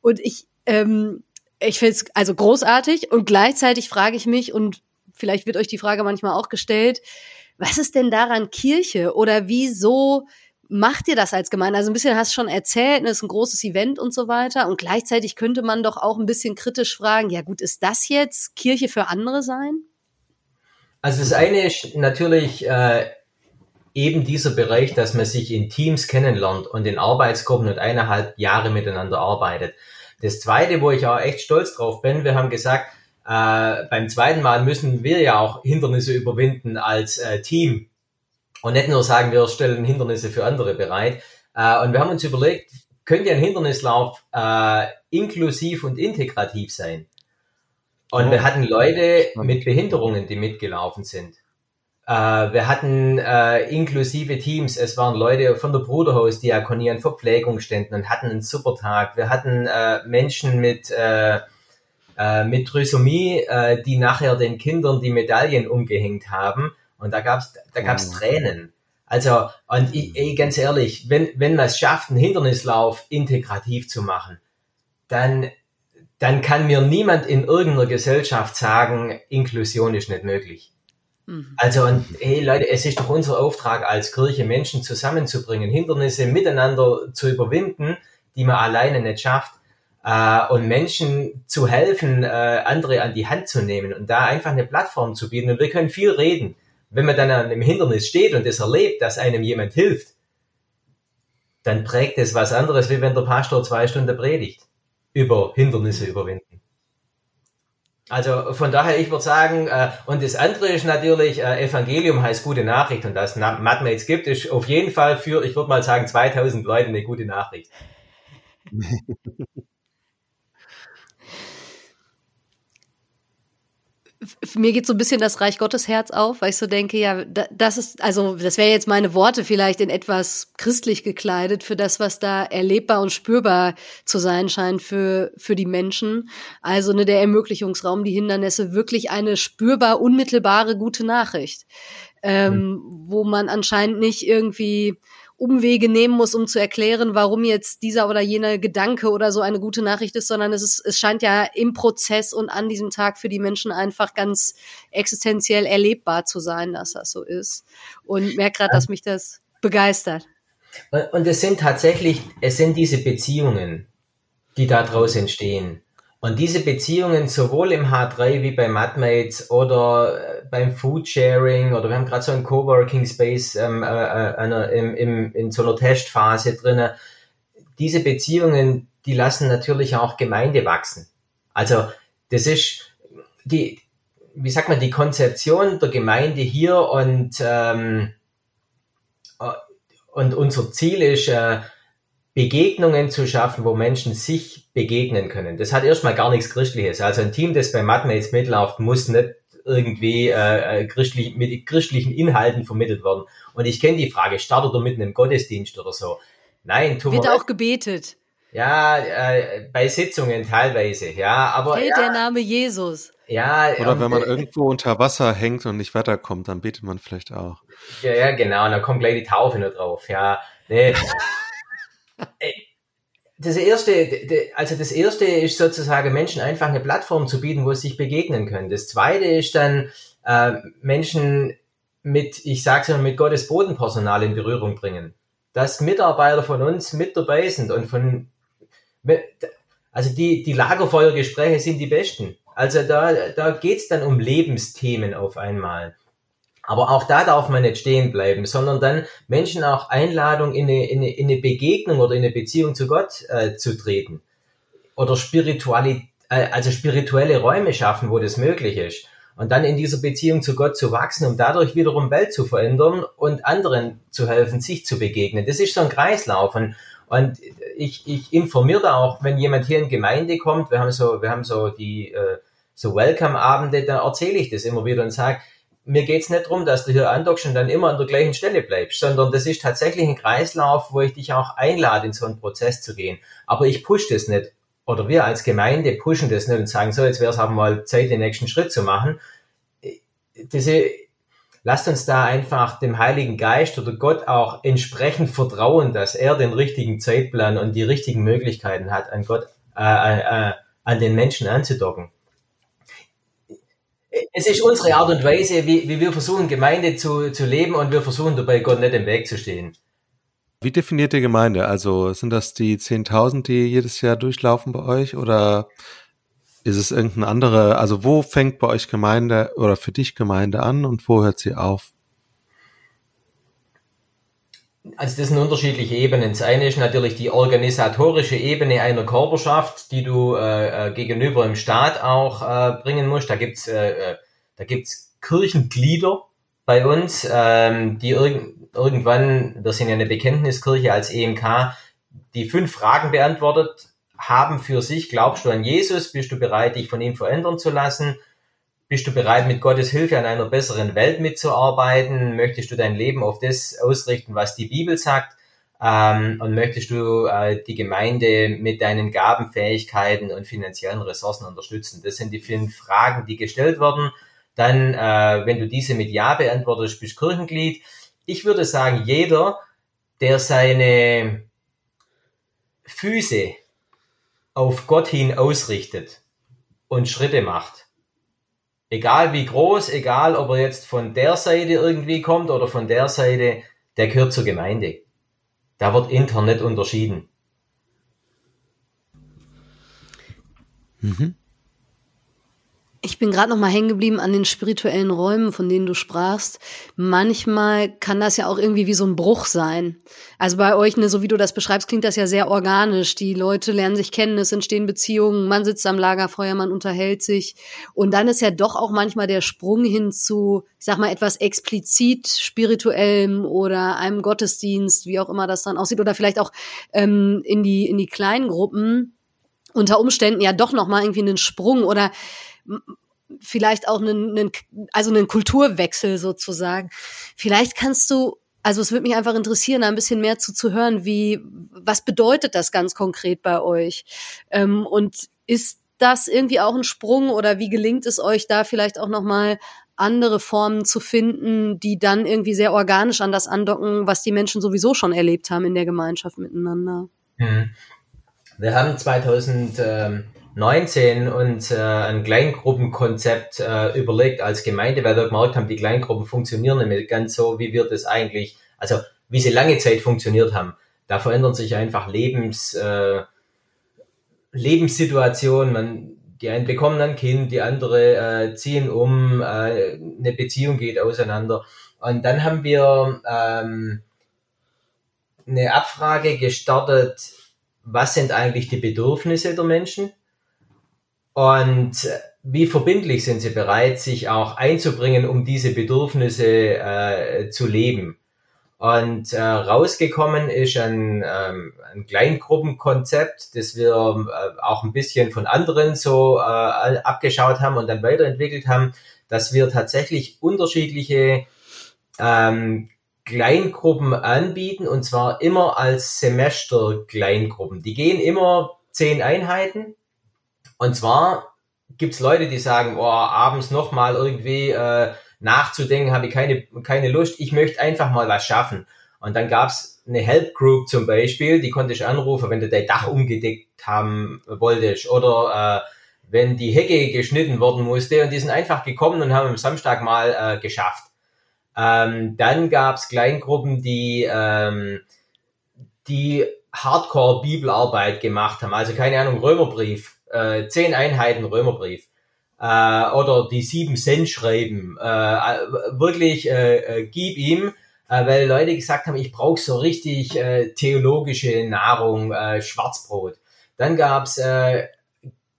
Und ich, ähm, ich finde es also großartig und gleichzeitig frage ich mich und vielleicht wird euch die Frage manchmal auch gestellt, was ist denn daran Kirche oder wieso macht ihr das als Gemeinde? Also ein bisschen hast du schon erzählt, es ist ein großes Event und so weiter. Und gleichzeitig könnte man doch auch ein bisschen kritisch fragen, ja gut, ist das jetzt Kirche für andere sein? Also das eine ist natürlich äh, eben dieser Bereich, dass man sich in Teams kennenlernt und in Arbeitsgruppen und eineinhalb Jahre miteinander arbeitet. Das zweite, wo ich auch echt stolz drauf bin, wir haben gesagt, äh, beim zweiten Mal müssen wir ja auch Hindernisse überwinden als äh, Team und nicht nur sagen, wir stellen Hindernisse für andere bereit. Äh, und wir haben uns überlegt, könnte ein Hindernislauf äh, inklusiv und integrativ sein? Und oh. wir hatten Leute mit Behinderungen, die mitgelaufen sind. Äh, wir hatten äh, inklusive Teams. Es waren Leute von der Bruderhausdiakonie an Verpflegungsständen und hatten einen super Tag. Wir hatten äh, Menschen mit äh, äh, mit Trisomie, äh, die nachher den Kindern die Medaillen umgehängt haben. Und da gab's, da gab's oh. Tränen. Also, und ich, ey, ganz ehrlich, wenn, wenn man es schafft, einen Hindernislauf integrativ zu machen, dann, dann kann mir niemand in irgendeiner Gesellschaft sagen, Inklusion ist nicht möglich. Mhm. Also, und hey Leute, es ist doch unser Auftrag als Kirche, Menschen zusammenzubringen, Hindernisse miteinander zu überwinden, die man alleine nicht schafft äh, und Menschen zu helfen, äh, andere an die Hand zu nehmen und da einfach eine Plattform zu bieten. Und wir können viel reden. Wenn man dann an einem Hindernis steht und es erlebt, dass einem jemand hilft, dann prägt es was anderes, wie wenn der Pastor zwei Stunden predigt über Hindernisse überwinden. Also von daher, ich würde sagen, äh, und das andere ist natürlich, äh, Evangelium heißt gute Nachricht und dass MadMates gibt, ist auf jeden Fall für, ich würde mal sagen, 2000 Leute eine gute Nachricht. mir geht so ein bisschen das Reich Gottes Herz auf, weil ich so denke, ja, das ist, also das wäre jetzt meine Worte vielleicht in etwas christlich gekleidet für das, was da erlebbar und spürbar zu sein scheint für, für die Menschen. Also ne, der Ermöglichungsraum, die Hindernisse, wirklich eine spürbar, unmittelbare gute Nachricht, ähm, mhm. wo man anscheinend nicht irgendwie Umwege nehmen muss, um zu erklären, warum jetzt dieser oder jener Gedanke oder so eine gute Nachricht ist, sondern es ist, es scheint ja im Prozess und an diesem Tag für die Menschen einfach ganz existenziell erlebbar zu sein, dass das so ist. Und merke gerade, dass mich das begeistert. Und es sind tatsächlich, es sind diese Beziehungen, die daraus entstehen. Und diese Beziehungen sowohl im H3 wie bei MadMates oder äh, beim Foodsharing oder wir haben gerade so einen Coworking Space ähm, äh, äh, einer, im, im, in so einer Testphase drinne. Diese Beziehungen, die lassen natürlich auch Gemeinde wachsen. Also das ist die, wie sagt man, die Konzeption der Gemeinde hier und ähm, äh, und unser Ziel ist, äh, Begegnungen zu schaffen, wo Menschen sich begegnen können. Das hat erstmal gar nichts Christliches. Also ein Team, das bei MadMates mitläuft, muss nicht irgendwie äh, äh, christlich, mit christlichen Inhalten vermittelt werden. Und ich kenne die Frage, startet er mit einem Gottesdienst oder so? Nein, tun wir Wird auch gebetet. Ja, äh, bei Sitzungen teilweise, ja, aber. Fällt ja, der Name Jesus. Ja. Oder ähm, wenn man äh, irgendwo unter Wasser hängt und nicht weiterkommt, dann betet man vielleicht auch. Ja, ja, genau, und dann kommt gleich die Taufe nur drauf, ja. Nee. Äh, das erste, also das erste ist sozusagen Menschen einfach eine Plattform zu bieten, wo sie sich begegnen können. Das zweite ist dann äh, Menschen mit, ich sag's mal, mit Gottes Bodenpersonal in Berührung bringen. Dass Mitarbeiter von uns mit dabei sind und von, also die, die Lagerfeuergespräche sind die besten. Also da, da geht's dann um Lebensthemen auf einmal. Aber auch da darf man nicht stehen bleiben, sondern dann Menschen auch Einladung in eine, in eine, in eine Begegnung oder in eine Beziehung zu Gott äh, zu treten. Oder Spiritualität, äh, also spirituelle Räume schaffen, wo das möglich ist. Und dann in dieser Beziehung zu Gott zu wachsen, um dadurch wiederum Welt zu verändern und anderen zu helfen, sich zu begegnen. Das ist so ein Kreislauf. Und, und ich, ich informiere da auch, wenn jemand hier in Gemeinde kommt, wir haben so, wir haben so die äh, so Welcome-Abende, da erzähle ich das immer wieder und sage, mir geht's nicht darum, dass du hier andockst und dann immer an der gleichen Stelle bleibst, sondern das ist tatsächlich ein Kreislauf, wo ich dich auch einlade, in so einen Prozess zu gehen. Aber ich push das nicht. Oder wir als Gemeinde pushen das nicht und sagen, so, jetzt wäre es aber mal Zeit, den nächsten Schritt zu machen. Diese, lasst uns da einfach dem Heiligen Geist oder Gott auch entsprechend vertrauen, dass er den richtigen Zeitplan und die richtigen Möglichkeiten hat, an Gott, äh, äh, an den Menschen anzudocken es ist unsere Art und Weise, wie, wie wir versuchen, Gemeinde zu, zu leben und wir versuchen dabei Gott nicht im Weg zu stehen. Wie definiert ihr Gemeinde? Also sind das die 10.000, die jedes Jahr durchlaufen bei euch oder ist es irgendein andere, also wo fängt bei euch Gemeinde oder für dich Gemeinde an und wo hört sie auf? Also das sind unterschiedliche Ebenen. Das eine ist natürlich die organisatorische Ebene einer Körperschaft, die du äh, äh gegenüber im Staat auch äh, bringen musst. Da gibt's äh, äh, da gibt's Kirchenglieder bei uns, ähm, die irg irgendwann, wir sind ja eine Bekenntniskirche als EMK, die fünf Fragen beantwortet haben für sich. Glaubst du an Jesus? Bist du bereit, dich von ihm verändern zu lassen? Bist du bereit, mit Gottes Hilfe an einer besseren Welt mitzuarbeiten? Möchtest du dein Leben auf das ausrichten, was die Bibel sagt? Ähm, und möchtest du äh, die Gemeinde mit deinen Gaben, Fähigkeiten und finanziellen Ressourcen unterstützen? Das sind die fünf Fragen, die gestellt werden. Dann, äh, wenn du diese mit Ja beantwortest, bist du Kirchenglied. Ich würde sagen, jeder, der seine Füße auf Gott hin ausrichtet und Schritte macht, egal wie groß, egal ob er jetzt von der Seite irgendwie kommt oder von der Seite, der gehört zur Gemeinde. Da wird intern nicht unterschieden. Mhm. Ich bin gerade noch mal hängen geblieben an den spirituellen Räumen, von denen du sprachst. Manchmal kann das ja auch irgendwie wie so ein Bruch sein. Also bei euch, ne, so wie du das beschreibst, klingt das ja sehr organisch. Die Leute lernen sich kennen, es entstehen Beziehungen, man sitzt am Lagerfeuer, man unterhält sich. Und dann ist ja doch auch manchmal der Sprung hin zu, ich sag mal, etwas explizit spirituellem oder einem Gottesdienst, wie auch immer das dann aussieht, oder vielleicht auch ähm, in die in die kleinen Gruppen unter Umständen ja doch noch mal irgendwie einen Sprung oder vielleicht auch einen, einen, also einen Kulturwechsel sozusagen. Vielleicht kannst du, also es würde mich einfach interessieren, ein bisschen mehr zu, zu hören, wie, was bedeutet das ganz konkret bei euch? Ähm, und ist das irgendwie auch ein Sprung oder wie gelingt es euch da vielleicht auch nochmal andere Formen zu finden, die dann irgendwie sehr organisch an das andocken, was die Menschen sowieso schon erlebt haben in der Gemeinschaft miteinander? Mhm. Wir haben 2000, ähm 19 uns äh, ein Kleingruppenkonzept äh, überlegt als Gemeinde, weil wir gemerkt haben, die Kleingruppen funktionieren nicht ganz so, wie wir das eigentlich, also wie sie lange Zeit funktioniert haben. Da verändern sich einfach Lebens, äh, Lebenssituationen. Man, die einen bekommen ein Kind, die andere äh, ziehen um, äh, eine Beziehung geht auseinander. Und dann haben wir ähm, eine Abfrage gestartet, was sind eigentlich die Bedürfnisse der Menschen? Und wie verbindlich sind sie bereit, sich auch einzubringen, um diese Bedürfnisse äh, zu leben? Und äh, rausgekommen ist ein, ähm, ein Kleingruppenkonzept, das wir äh, auch ein bisschen von anderen so äh, abgeschaut haben und dann weiterentwickelt haben, dass wir tatsächlich unterschiedliche ähm, Kleingruppen anbieten und zwar immer als Semester-Kleingruppen. Die gehen immer zehn Einheiten und zwar gibt's Leute, die sagen, oh, abends nochmal irgendwie äh, nachzudenken, habe ich keine, keine Lust, ich möchte einfach mal was schaffen. Und dann gab's eine Help Group zum Beispiel, die konnte ich anrufen, wenn du dein Dach umgedeckt haben wolltest oder äh, wenn die Hecke geschnitten worden musste und die sind einfach gekommen und haben am Samstag mal äh, geschafft. Ähm, dann gab's Kleingruppen, die ähm, die Hardcore-Bibelarbeit gemacht haben, also keine Ahnung, Römerbrief äh, zehn Einheiten Römerbrief äh, oder die sieben Cent schreiben, äh, wirklich äh, äh, gib ihm, äh, weil Leute gesagt haben, ich brauche so richtig äh, theologische Nahrung, äh, Schwarzbrot. Dann gab's äh,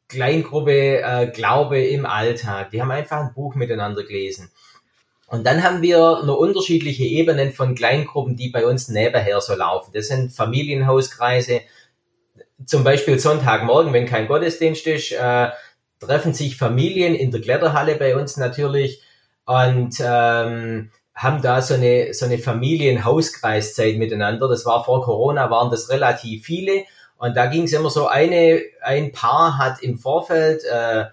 Kleingruppe äh, Glaube im Alltag. Die haben einfach ein Buch miteinander gelesen. Und dann haben wir nur unterschiedliche Ebenen von Kleingruppen, die bei uns nebenher so laufen. Das sind Familienhauskreise, zum Beispiel Sonntagmorgen, wenn kein Gottesdienst ist, äh, treffen sich Familien in der Kletterhalle bei uns natürlich und ähm, haben da so eine, so eine Familienhauskreiszeit miteinander. Das war vor Corona, waren das relativ viele. Und da ging es immer so, eine, ein Paar hat im Vorfeld äh,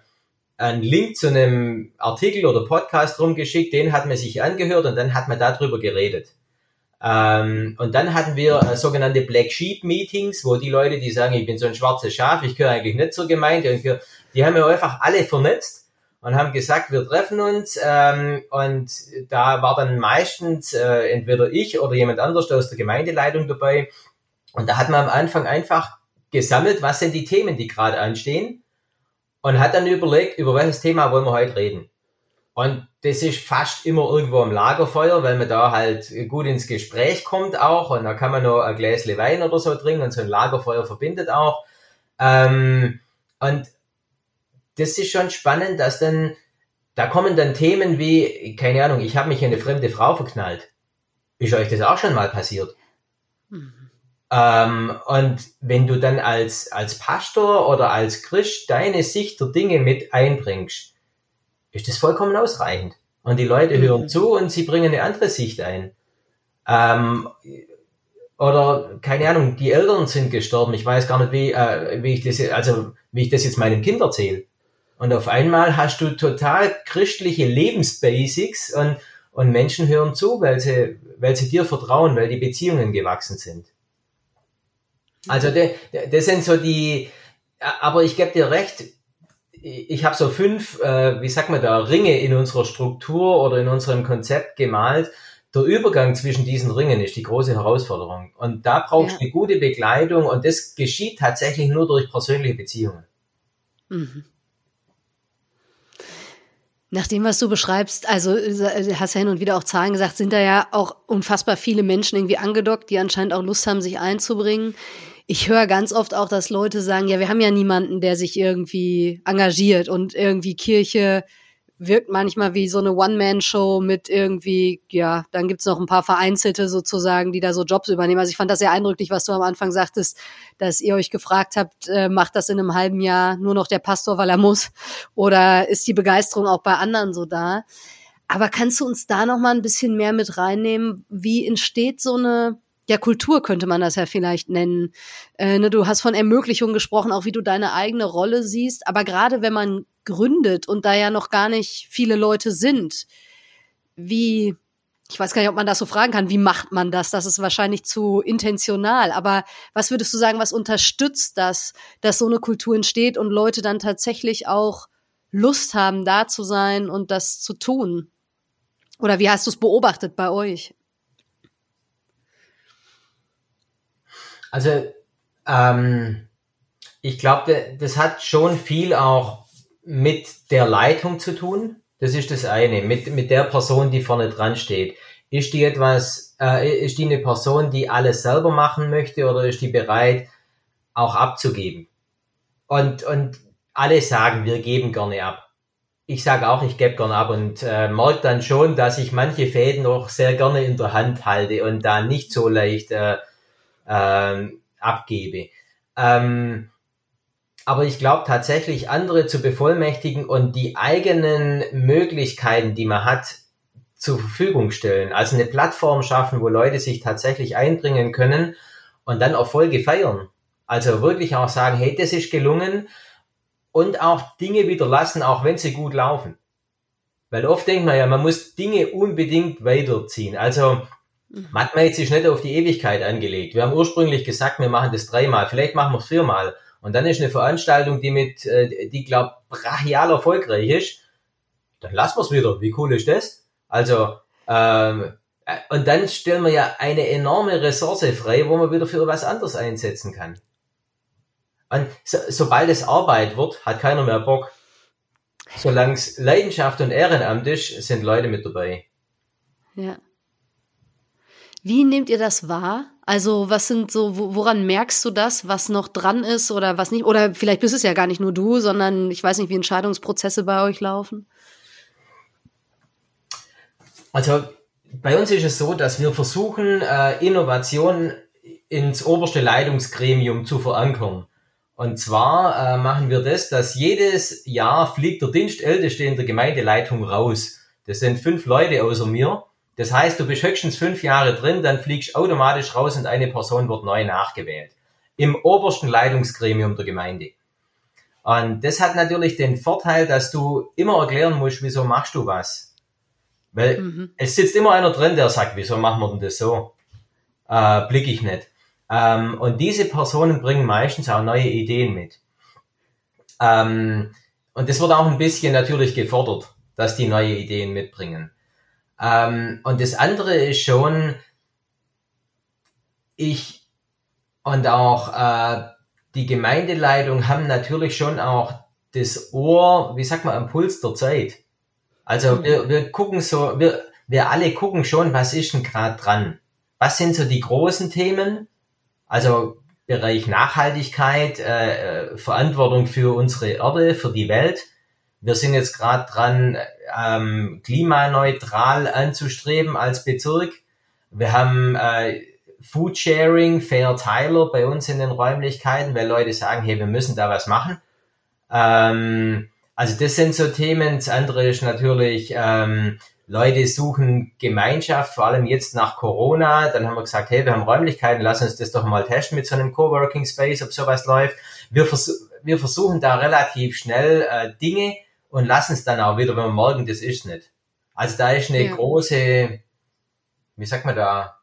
einen Link zu einem Artikel oder Podcast rumgeschickt, den hat man sich angehört und dann hat man darüber geredet. Ähm, und dann hatten wir äh, sogenannte Black Sheep Meetings, wo die Leute, die sagen, ich bin so ein schwarzes Schaf, ich gehöre eigentlich nicht zur Gemeinde, und die haben wir einfach alle vernetzt und haben gesagt, wir treffen uns. Ähm, und da war dann meistens äh, entweder ich oder jemand anders aus der Gemeindeleitung dabei. Und da hat man am Anfang einfach gesammelt, was sind die Themen, die gerade anstehen. Und hat dann überlegt, über welches Thema wollen wir heute reden. Und das ist fast immer irgendwo am Lagerfeuer, weil man da halt gut ins Gespräch kommt auch und da kann man noch ein Gläsle Wein oder so trinken und so ein Lagerfeuer verbindet auch. Ähm, und das ist schon spannend, dass dann, da kommen dann Themen wie, keine Ahnung, ich habe mich in eine fremde Frau verknallt. Ist euch das auch schon mal passiert? Mhm. Ähm, und wenn du dann als, als Pastor oder als Christ deine Sicht der Dinge mit einbringst, ist das vollkommen ausreichend. Und die Leute hören mhm. zu und sie bringen eine andere Sicht ein. Ähm, oder keine Ahnung, die Eltern sind gestorben. Ich weiß gar nicht, wie, äh, wie ich das, also wie ich das jetzt meinem Kind erzähle. Und auf einmal hast du total christliche Lebensbasics und, und Menschen hören zu, weil sie, weil sie dir vertrauen, weil die Beziehungen gewachsen sind. Also de, de, das sind so die, aber ich gebe dir recht, ich habe so fünf, äh, wie sagt man da, Ringe in unserer Struktur oder in unserem Konzept gemalt. Der Übergang zwischen diesen Ringen ist die große Herausforderung. Und da brauchst du ja. eine gute Begleitung und das geschieht tatsächlich nur durch persönliche Beziehungen. Mhm. Nach dem, was du beschreibst, also äh, hast ja hin und wieder auch Zahlen gesagt, sind da ja auch unfassbar viele Menschen irgendwie angedockt, die anscheinend auch Lust haben, sich einzubringen. Ich höre ganz oft auch, dass Leute sagen, ja, wir haben ja niemanden, der sich irgendwie engagiert und irgendwie Kirche wirkt manchmal wie so eine One-Man-Show mit irgendwie, ja, dann gibt's noch ein paar Vereinzelte sozusagen, die da so Jobs übernehmen. Also ich fand das sehr eindrücklich, was du am Anfang sagtest, dass ihr euch gefragt habt, äh, macht das in einem halben Jahr nur noch der Pastor, weil er muss? Oder ist die Begeisterung auch bei anderen so da? Aber kannst du uns da noch mal ein bisschen mehr mit reinnehmen? Wie entsteht so eine ja, Kultur könnte man das ja vielleicht nennen. Äh, ne, du hast von Ermöglichung gesprochen, auch wie du deine eigene Rolle siehst. Aber gerade wenn man gründet und da ja noch gar nicht viele Leute sind, wie, ich weiß gar nicht, ob man das so fragen kann, wie macht man das? Das ist wahrscheinlich zu intentional. Aber was würdest du sagen, was unterstützt das, dass so eine Kultur entsteht und Leute dann tatsächlich auch Lust haben, da zu sein und das zu tun? Oder wie hast du es beobachtet bei euch? Also, ähm, ich glaube, das hat schon viel auch mit der Leitung zu tun. Das ist das eine. Mit, mit der Person, die vorne dran steht. Ist die etwas, äh, ist die eine Person, die alles selber machen möchte oder ist die bereit, auch abzugeben? Und, und alle sagen, wir geben gerne ab. Ich sage auch, ich gebe gerne ab und äh, merke dann schon, dass ich manche Fäden auch sehr gerne in der Hand halte und da nicht so leicht äh, ähm, abgebe. Ähm, aber ich glaube tatsächlich, andere zu bevollmächtigen und die eigenen Möglichkeiten, die man hat, zur Verfügung stellen. Also eine Plattform schaffen, wo Leute sich tatsächlich einbringen können und dann Erfolge feiern. Also wirklich auch sagen, hey, das ist gelungen und auch Dinge wieder lassen, auch wenn sie gut laufen. Weil oft denkt man ja, man muss Dinge unbedingt weiterziehen. Also. MatMates ist nicht auf die Ewigkeit angelegt. Wir haben ursprünglich gesagt, wir machen das dreimal, vielleicht machen wir es viermal. Und dann ist eine Veranstaltung, die mit, äh, die glaub brachial erfolgreich ist. Dann lassen wir es wieder. Wie cool ist das? Also, ähm, äh, und dann stellen wir ja eine enorme Ressource frei, wo man wieder für was anderes einsetzen kann. Und so, sobald es Arbeit wird, hat keiner mehr Bock. Solange es Leidenschaft und Ehrenamt ist, sind Leute mit dabei. Ja. Wie nehmt ihr das wahr? Also, was sind so, woran merkst du das, was noch dran ist oder was nicht? Oder vielleicht bist es ja gar nicht nur du, sondern ich weiß nicht, wie Entscheidungsprozesse bei euch laufen. Also, bei uns ist es so, dass wir versuchen, äh, Innovation ins oberste Leitungsgremium zu verankern. Und zwar äh, machen wir das, dass jedes Jahr fliegt der Dienstälteste in der Gemeindeleitung raus. Das sind fünf Leute außer mir. Das heißt, du bist höchstens fünf Jahre drin, dann fliegst automatisch raus und eine Person wird neu nachgewählt. Im obersten Leitungsgremium der Gemeinde. Und das hat natürlich den Vorteil, dass du immer erklären musst, wieso machst du was. Weil mhm. es sitzt immer einer drin, der sagt, wieso machen wir denn das so? Äh, blick ich nicht. Ähm, und diese Personen bringen meistens auch neue Ideen mit. Ähm, und das wird auch ein bisschen natürlich gefordert, dass die neue Ideen mitbringen. Ähm, und das andere ist schon, ich und auch äh, die Gemeindeleitung haben natürlich schon auch das Ohr, wie sagt man, am Puls der Zeit. Also mhm. wir, wir gucken so, wir, wir alle gucken schon, was ist denn gerade dran? Was sind so die großen Themen? Also Bereich Nachhaltigkeit, äh, äh Verantwortung für unsere Erde, für die Welt. Wir sind jetzt gerade dran, ähm, klimaneutral anzustreben als Bezirk. Wir haben äh, Food Sharing, Fair Tyler bei uns in den Räumlichkeiten, weil Leute sagen, hey, wir müssen da was machen. Ähm, also das sind so Themen. Das andere ist natürlich, ähm, Leute suchen Gemeinschaft, vor allem jetzt nach Corona. Dann haben wir gesagt, hey, wir haben Räumlichkeiten, lass uns das doch mal testen mit so einem Coworking Space, ob sowas läuft. Wir, vers wir versuchen da relativ schnell äh, Dinge und lassen es dann auch wieder, wenn wir morgen das ist nicht. Also da ist eine ja. große, wie sagt man da,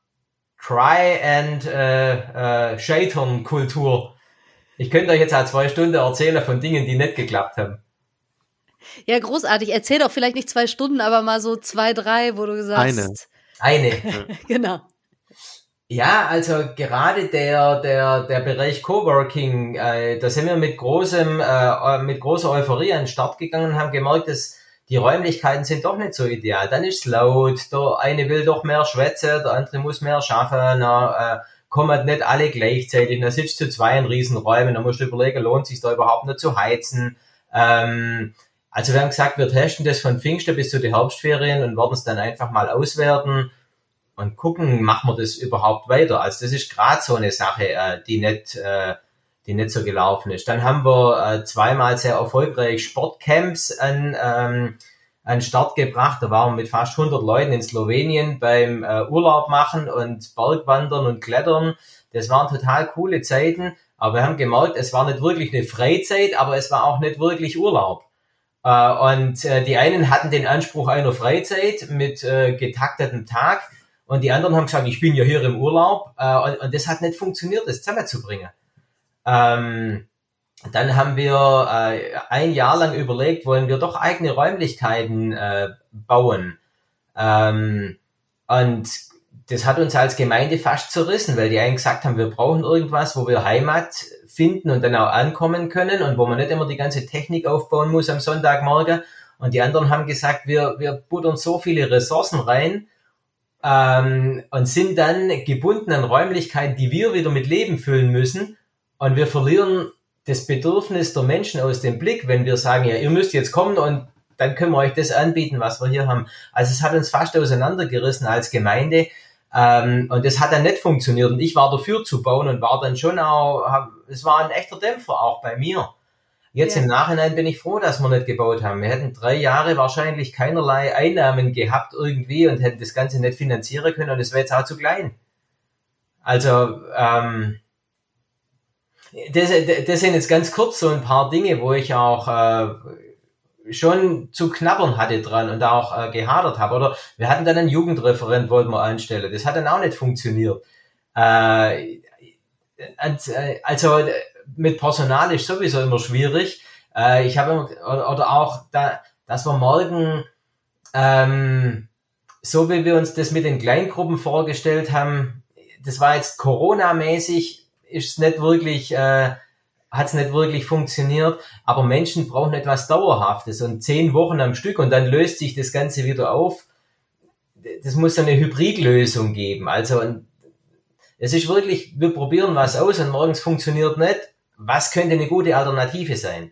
Try and äh, äh, Scheitern Kultur. Ich könnte euch jetzt halt zwei Stunden erzählen von Dingen, die nicht geklappt haben. Ja, großartig. Erzähl doch vielleicht nicht zwei Stunden, aber mal so zwei, drei, wo du gesagt hast. Eine. Eine. genau. Ja, also gerade der der der Bereich Coworking, äh, da sind wir mit großem äh, mit großer Euphorie an den Start gegangen und haben gemerkt, dass die Räumlichkeiten sind doch nicht so ideal. Dann ist es laut, der eine will doch mehr schwätzen, der andere muss mehr schaffen, äh, kommen nicht alle gleichzeitig, dann sitzt du zwei in Riesenräumen, dann musst du überlegen, lohnt sich da überhaupt nicht zu heizen. Ähm, also wir haben gesagt, wir testen das von Pfingsten bis zu den Herbstferien und werden es dann einfach mal auswerten und gucken, machen wir das überhaupt weiter. Also das ist gerade so eine Sache, äh, die nicht äh, die nicht so gelaufen ist. Dann haben wir äh, zweimal sehr erfolgreich Sportcamps an, ähm, an Start gebracht. Da waren wir mit fast 100 Leuten in Slowenien beim äh, Urlaub machen und Bergwandern und Klettern. Das waren total coole Zeiten, aber wir haben gemerkt, es war nicht wirklich eine Freizeit, aber es war auch nicht wirklich Urlaub. Äh, und äh, die einen hatten den Anspruch einer Freizeit mit äh, getaktetem Tag und die anderen haben gesagt, ich bin ja hier im Urlaub äh, und, und das hat nicht funktioniert, das zusammenzubringen. Ähm, dann haben wir äh, ein Jahr lang überlegt, wollen wir doch eigene Räumlichkeiten äh, bauen. Ähm, und das hat uns als Gemeinde fast zerrissen, weil die eigentlich gesagt haben, wir brauchen irgendwas, wo wir Heimat finden und dann auch ankommen können und wo man nicht immer die ganze Technik aufbauen muss am Sonntagmorgen. Und die anderen haben gesagt, wir, wir buttern so viele Ressourcen rein ähm, und sind dann gebunden an Räumlichkeiten, die wir wieder mit Leben füllen müssen. Und wir verlieren das Bedürfnis der Menschen aus dem Blick, wenn wir sagen, ja, ihr müsst jetzt kommen und dann können wir euch das anbieten, was wir hier haben. Also es hat uns fast auseinandergerissen als Gemeinde. Ähm, und das hat dann nicht funktioniert. Und ich war dafür zu bauen und war dann schon auch, hab, es war ein echter Dämpfer auch bei mir. Jetzt ja. im Nachhinein bin ich froh, dass wir nicht gebaut haben. Wir hätten drei Jahre wahrscheinlich keinerlei Einnahmen gehabt irgendwie und hätten das Ganze nicht finanzieren können und es wäre jetzt auch zu klein. Also, ähm, das, das sind jetzt ganz kurz so ein paar Dinge, wo ich auch äh, schon zu knabbern hatte dran und auch äh, gehadert habe. Oder wir hatten dann einen Jugendreferent, wollten wir einstellen. Das hat dann auch nicht funktioniert. Äh, äh also mit Personal ist sowieso immer schwierig. Äh, ich habe oder, auch da, dass wir morgen ähm, so wie wir uns das mit den Kleingruppen vorgestellt haben, das war jetzt Corona-mäßig ist nicht wirklich, äh, hat es nicht wirklich funktioniert. Aber Menschen brauchen etwas Dauerhaftes und zehn Wochen am Stück und dann löst sich das Ganze wieder auf. Das muss eine Hybridlösung geben. Also es ist wirklich, wir probieren was aus und morgens funktioniert nicht. Was könnte eine gute Alternative sein?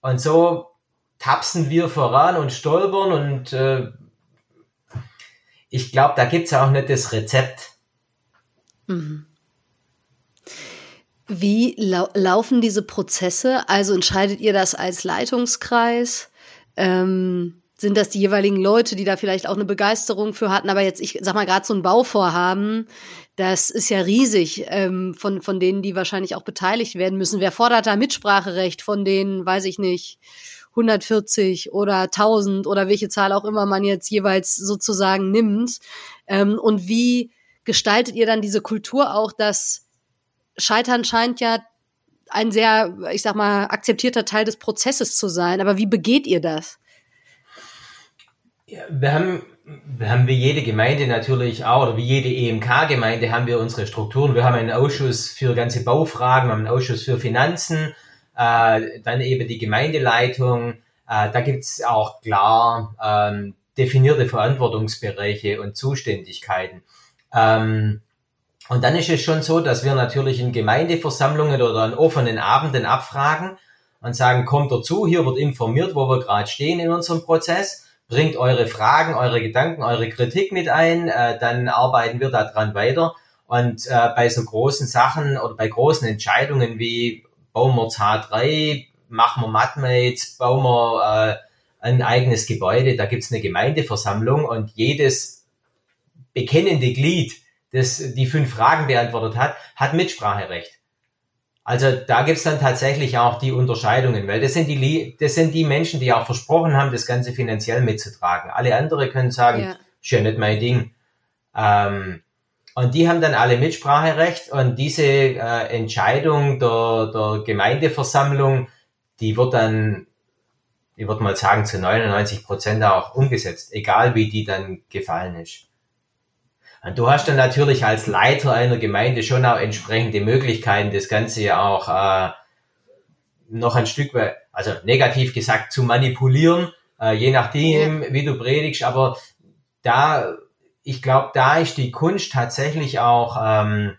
Und so tapsen wir voran und stolpern und äh, ich glaube, da gibt's auch nicht das Rezept. Mhm. Wie lau laufen diese Prozesse? Also entscheidet ihr das als Leitungskreis? Ähm, sind das die jeweiligen Leute, die da vielleicht auch eine Begeisterung für hatten? Aber jetzt, ich sag mal, gerade so ein Bauvorhaben, das ist ja riesig ähm, von, von denen, die wahrscheinlich auch beteiligt werden müssen. Wer fordert da Mitspracherecht von denen, weiß ich nicht, 140 oder 1000 oder welche Zahl auch immer man jetzt jeweils sozusagen nimmt? Ähm, und wie gestaltet ihr dann diese Kultur auch, dass Scheitern scheint ja ein sehr, ich sag mal, akzeptierter Teil des Prozesses zu sein. Aber wie begeht ihr das? Ja, wir haben, haben wie jede Gemeinde natürlich auch, oder wie jede EMK-Gemeinde haben wir unsere Strukturen. Wir haben einen Ausschuss für ganze Baufragen, wir haben einen Ausschuss für Finanzen, äh, dann eben die Gemeindeleitung. Äh, da gibt's auch klar ähm, definierte Verantwortungsbereiche und Zuständigkeiten. Ähm, und dann ist es schon so, dass wir natürlich in Gemeindeversammlungen oder an offenen Abenden abfragen und sagen, kommt dazu, hier wird informiert, wo wir gerade stehen in unserem Prozess, bringt eure Fragen, eure Gedanken, eure Kritik mit ein, äh, dann arbeiten wir daran weiter. Und äh, bei so großen Sachen oder bei großen Entscheidungen wie bauen wir H3, machen wir Matmates, bauen wir äh, ein eigenes Gebäude, da gibt's eine Gemeindeversammlung und jedes bekennende Glied das die fünf Fragen beantwortet hat, hat Mitspracherecht. Also da gibt's dann tatsächlich auch die Unterscheidungen, weil das sind die, das sind die Menschen, die auch versprochen haben, das Ganze finanziell mitzutragen. Alle andere können sagen, ja. ist ja nicht mein Ding. Ähm, und die haben dann alle Mitspracherecht und diese äh, Entscheidung der, der Gemeindeversammlung, die wird dann, ich würde mal sagen, zu 99 Prozent auch umgesetzt, egal wie die dann gefallen ist. Und du hast dann natürlich als Leiter einer Gemeinde schon auch entsprechende Möglichkeiten, das Ganze ja auch äh, noch ein Stück weit, also negativ gesagt, zu manipulieren, äh, je nachdem, ja. wie du predigst, aber da, ich glaube, da ist die Kunst tatsächlich auch ähm,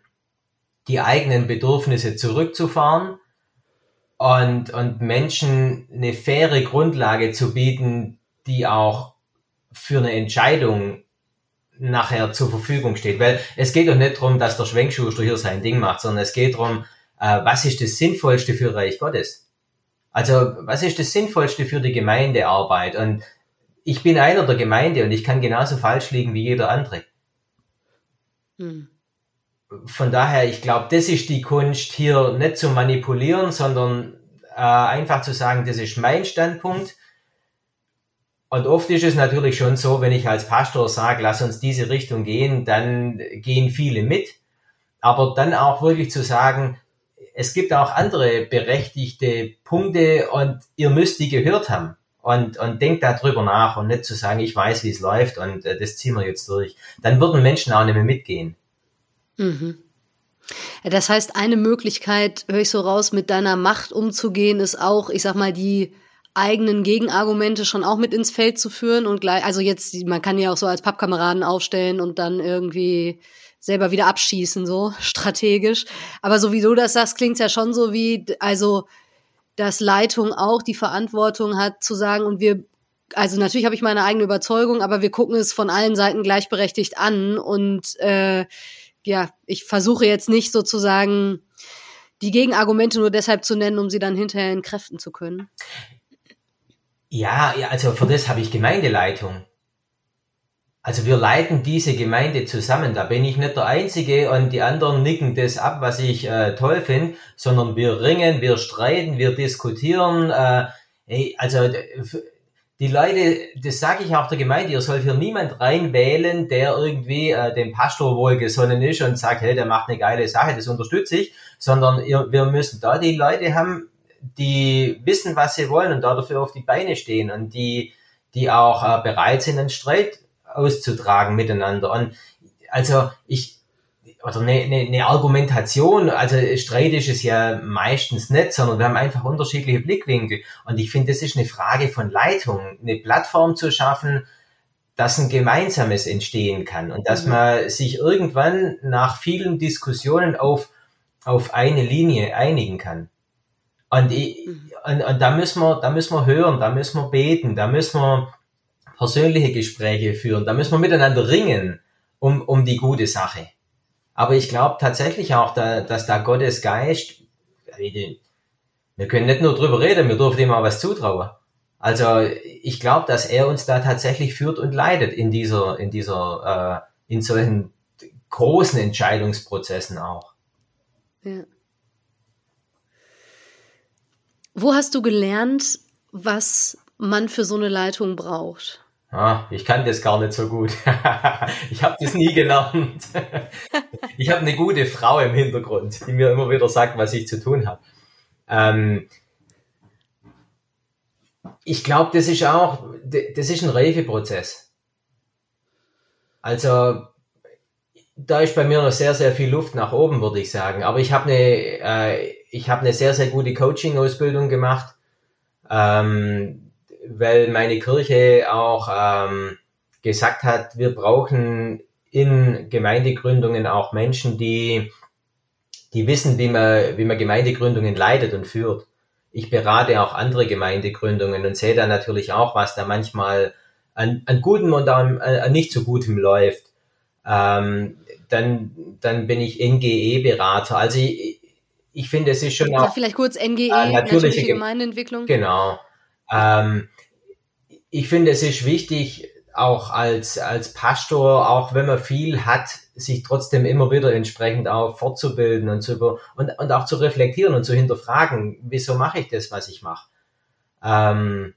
die eigenen Bedürfnisse zurückzufahren und, und Menschen eine faire Grundlage zu bieten, die auch für eine Entscheidung nachher zur Verfügung steht. Weil es geht doch nicht darum, dass der Schwenkschuster hier sein Ding macht, sondern es geht darum, äh, was ist das Sinnvollste für Reich Gottes? Also, was ist das Sinnvollste für die Gemeindearbeit? Und ich bin einer der Gemeinde und ich kann genauso falsch liegen wie jeder andere. Hm. Von daher, ich glaube, das ist die Kunst, hier nicht zu manipulieren, sondern äh, einfach zu sagen, das ist mein Standpunkt. Und oft ist es natürlich schon so, wenn ich als Pastor sage, lass uns diese Richtung gehen, dann gehen viele mit. Aber dann auch wirklich zu sagen, es gibt auch andere berechtigte Punkte und ihr müsst die gehört haben. Und, und denkt darüber nach und nicht zu sagen, ich weiß, wie es läuft und äh, das ziehen wir jetzt durch. Dann würden Menschen auch nicht mehr mitgehen. Mhm. Das heißt, eine Möglichkeit, höre ich so raus, mit deiner Macht umzugehen, ist auch, ich sag mal, die eigenen Gegenargumente schon auch mit ins Feld zu führen und gleich, also jetzt, man kann ja auch so als Pappkameraden aufstellen und dann irgendwie selber wieder abschießen, so strategisch. Aber so wie du das sagst, klingt's ja schon so wie, also, dass Leitung auch die Verantwortung hat zu sagen, und wir, also natürlich habe ich meine eigene Überzeugung, aber wir gucken es von allen Seiten gleichberechtigt an und äh, ja, ich versuche jetzt nicht sozusagen die Gegenargumente nur deshalb zu nennen, um sie dann hinterher entkräften zu können. Ja, also für das habe ich Gemeindeleitung. Also wir leiten diese Gemeinde zusammen. Da bin ich nicht der Einzige und die anderen nicken das ab, was ich äh, toll finde, sondern wir ringen, wir streiten, wir diskutieren. Äh, hey, also die Leute, das sage ich auch der Gemeinde, ihr sollt hier niemand reinwählen, der irgendwie äh, dem Pastor wohlgesonnen ist und sagt, hey, der macht eine geile Sache, das unterstütze ich, sondern ihr, wir müssen da die Leute haben, die wissen, was sie wollen und dafür auf die Beine stehen und die, die auch äh, bereit sind, einen Streit auszutragen miteinander. Und also ich, oder eine, eine, eine Argumentation, also Streit ist es ja meistens nicht, sondern wir haben einfach unterschiedliche Blickwinkel. Und ich finde, das ist eine Frage von Leitung, eine Plattform zu schaffen, dass ein gemeinsames entstehen kann und dass mhm. man sich irgendwann nach vielen Diskussionen auf, auf eine Linie einigen kann. Und, ich, mhm. und, und da müssen wir, da müssen wir hören, da müssen wir beten, da müssen wir persönliche Gespräche führen, da müssen wir miteinander ringen um, um die gute Sache. Aber ich glaube tatsächlich auch, da, dass da Gottes Geist, wir können nicht nur drüber reden, wir dürfen ihm auch was zutrauen. Also ich glaube, dass er uns da tatsächlich führt und leitet in dieser, in dieser, äh, in solchen großen Entscheidungsprozessen auch. Ja. Wo hast du gelernt, was man für so eine Leitung braucht? Ah, ich kann das gar nicht so gut. ich habe das nie gelernt. ich habe eine gute Frau im Hintergrund, die mir immer wieder sagt, was ich zu tun habe. Ähm, ich glaube, das ist auch, das ist ein Reifeprozess. Also da ist bei mir noch sehr, sehr viel Luft nach oben, würde ich sagen. Aber ich habe eine, äh, ich habe eine sehr, sehr gute Coaching-Ausbildung gemacht. Ähm, weil meine Kirche auch ähm, gesagt hat, wir brauchen in Gemeindegründungen auch Menschen, die, die wissen, wie man, wie man Gemeindegründungen leitet und führt. Ich berate auch andere Gemeindegründungen und sehe da natürlich auch, was da manchmal an, an gutem und an, an nicht so gutem läuft. Ähm, dann, dann bin ich NGE-Berater. Also ich, ich finde, es ist schon auch. Sag vielleicht kurz NGE, äh, natürliche, natürliche Gemeindeentwicklung. Genau. Ähm, ich finde, es ist wichtig, auch als, als Pastor, auch wenn man viel hat, sich trotzdem immer wieder entsprechend auch fortzubilden und, zu, und, und auch zu reflektieren und zu hinterfragen, wieso mache ich das, was ich mache. Ähm,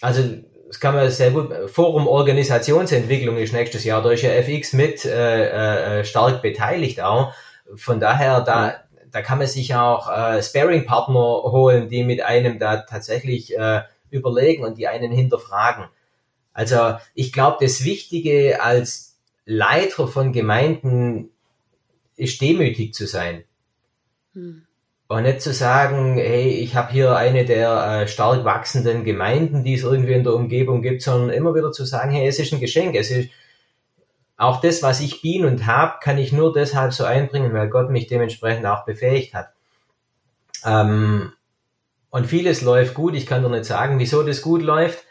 also das kann man sehr gut, Forum Organisationsentwicklung ist nächstes Jahr, da ist ja FX mit äh, äh, stark beteiligt auch. Von daher, da, da kann man sich auch äh, Sparing-Partner holen, die mit einem da tatsächlich äh, überlegen und die einen hinterfragen. Also ich glaube, das Wichtige als Leiter von Gemeinden ist demütig zu sein. Hm. Und nicht zu sagen, hey, ich habe hier eine der äh, stark wachsenden Gemeinden, die es irgendwie in der Umgebung gibt, sondern immer wieder zu sagen, hey, es ist ein Geschenk. Es ist auch das, was ich bin und habe, kann ich nur deshalb so einbringen, weil Gott mich dementsprechend auch befähigt hat. Ähm, und vieles läuft gut. Ich kann dir nicht sagen, wieso das gut läuft.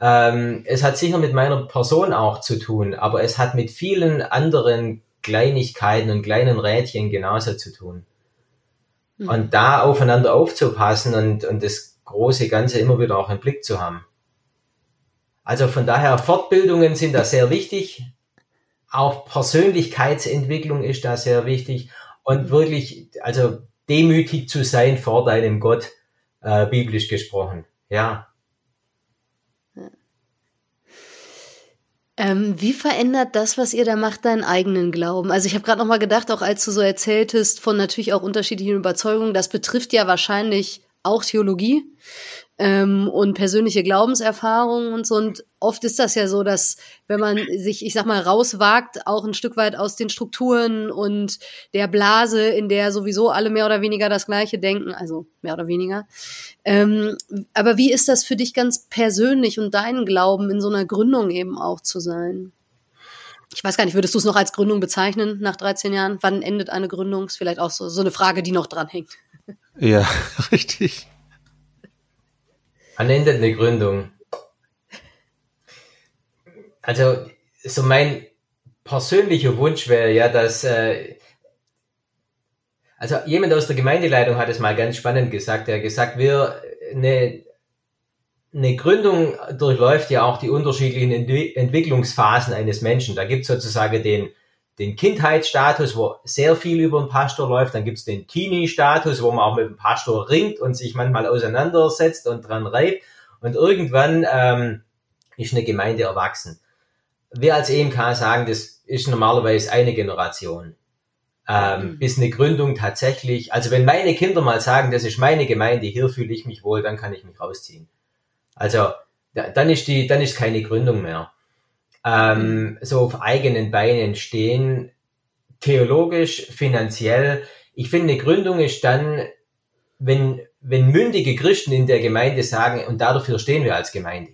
Ähm, es hat sicher mit meiner Person auch zu tun, aber es hat mit vielen anderen Kleinigkeiten und kleinen Rädchen genauso zu tun. Mhm. Und da aufeinander aufzupassen und, und das große Ganze immer wieder auch im Blick zu haben. Also von daher, Fortbildungen sind da sehr wichtig. Auch Persönlichkeitsentwicklung ist da sehr wichtig. Und wirklich, also demütig zu sein vor deinem Gott, äh, biblisch gesprochen. Ja, Ähm, wie verändert das, was ihr da macht, deinen eigenen Glauben? Also ich habe gerade noch mal gedacht, auch als du so erzähltest von natürlich auch unterschiedlichen Überzeugungen, das betrifft ja wahrscheinlich auch Theologie ähm, und persönliche Glaubenserfahrungen und so. Und oft ist das ja so, dass wenn man sich, ich sag mal, rauswagt, auch ein Stück weit aus den Strukturen und der Blase, in der sowieso alle mehr oder weniger das Gleiche denken, also mehr oder weniger. Ähm, aber wie ist das für dich ganz persönlich und deinen Glauben in so einer Gründung eben auch zu sein? Ich weiß gar nicht, würdest du es noch als Gründung bezeichnen nach 13 Jahren? Wann endet eine Gründung? Ist vielleicht auch so, so eine Frage, die noch dranhängt. Ja, richtig. Eine Gründung? Also, so mein persönlicher Wunsch wäre ja, dass, äh, also jemand aus der Gemeindeleitung hat es mal ganz spannend gesagt. Er hat gesagt, wir, eine, eine Gründung durchläuft ja auch die unterschiedlichen Ent Entwicklungsphasen eines Menschen. Da gibt es sozusagen den, den Kindheitsstatus, wo sehr viel über den Pastor läuft. Dann gibt es den Teenie-Status, wo man auch mit dem Pastor ringt und sich manchmal auseinandersetzt und dran reibt. Und irgendwann ähm, ist eine Gemeinde erwachsen. Wir als EMK sagen, das ist normalerweise eine Generation. Ähm, mhm. Bis eine Gründung tatsächlich, also wenn meine Kinder mal sagen, das ist meine Gemeinde, hier fühle ich mich wohl, dann kann ich mich rausziehen. Also dann ist die, dann ist keine Gründung mehr ähm, so auf eigenen Beinen stehen, theologisch, finanziell. Ich finde, eine Gründung ist dann, wenn, wenn mündige Christen in der Gemeinde sagen, und dafür stehen wir als Gemeinde.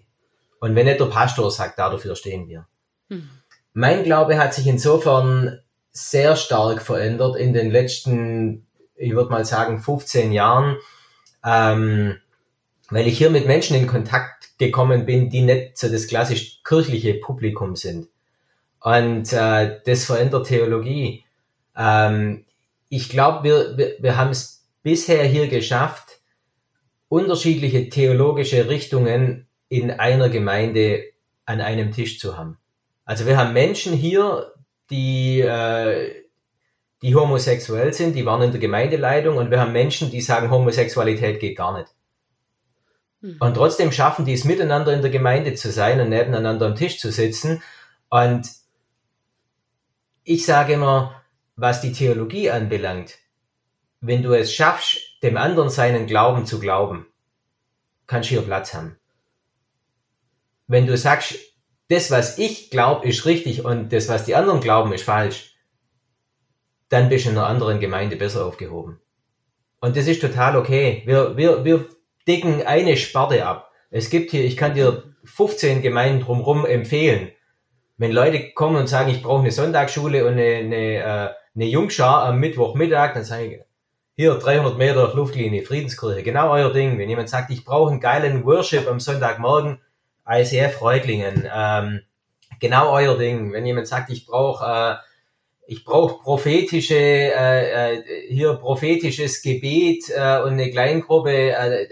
Und wenn nicht der Pastor sagt, dafür stehen wir. Hm. Mein Glaube hat sich insofern sehr stark verändert in den letzten, ich würde mal sagen, 15 Jahren, ähm, weil ich hier mit Menschen in Kontakt gekommen bin, die nicht so das klassisch kirchliche Publikum sind. Und äh, das verändert Theologie. Ähm, ich glaube, wir, wir, wir haben es bisher hier geschafft, unterschiedliche theologische Richtungen in einer Gemeinde an einem Tisch zu haben. Also wir haben Menschen hier, die, äh, die homosexuell sind, die waren in der Gemeindeleitung und wir haben Menschen, die sagen, Homosexualität geht gar nicht. Mhm. Und trotzdem schaffen die es miteinander in der Gemeinde zu sein und nebeneinander am Tisch zu sitzen. Und ich sage immer, was die Theologie anbelangt, wenn du es schaffst, dem anderen seinen Glauben zu glauben, kannst du hier Platz haben. Wenn du sagst, das, was ich glaube, ist richtig und das, was die anderen glauben, ist falsch, dann bist du in einer anderen Gemeinde besser aufgehoben. Und das ist total okay. Wir, wir, wir decken eine Sparte ab. Es gibt hier, ich kann dir 15 Gemeinden drumherum empfehlen. Wenn Leute kommen und sagen, ich brauche eine Sonntagsschule und eine, eine, äh, eine Jungschar am Mittwochmittag, dann sage ich, hier 300 Meter Luftlinie, Friedenskirche, genau euer Ding. Wenn jemand sagt, ich brauche einen geilen Worship am Sonntagmorgen, ICF Reutlingen, ähm, genau euer Ding. Wenn jemand sagt, ich brauche äh, ich brauche prophetische äh, äh, hier prophetisches Gebet äh, und eine Kleingruppe, äh,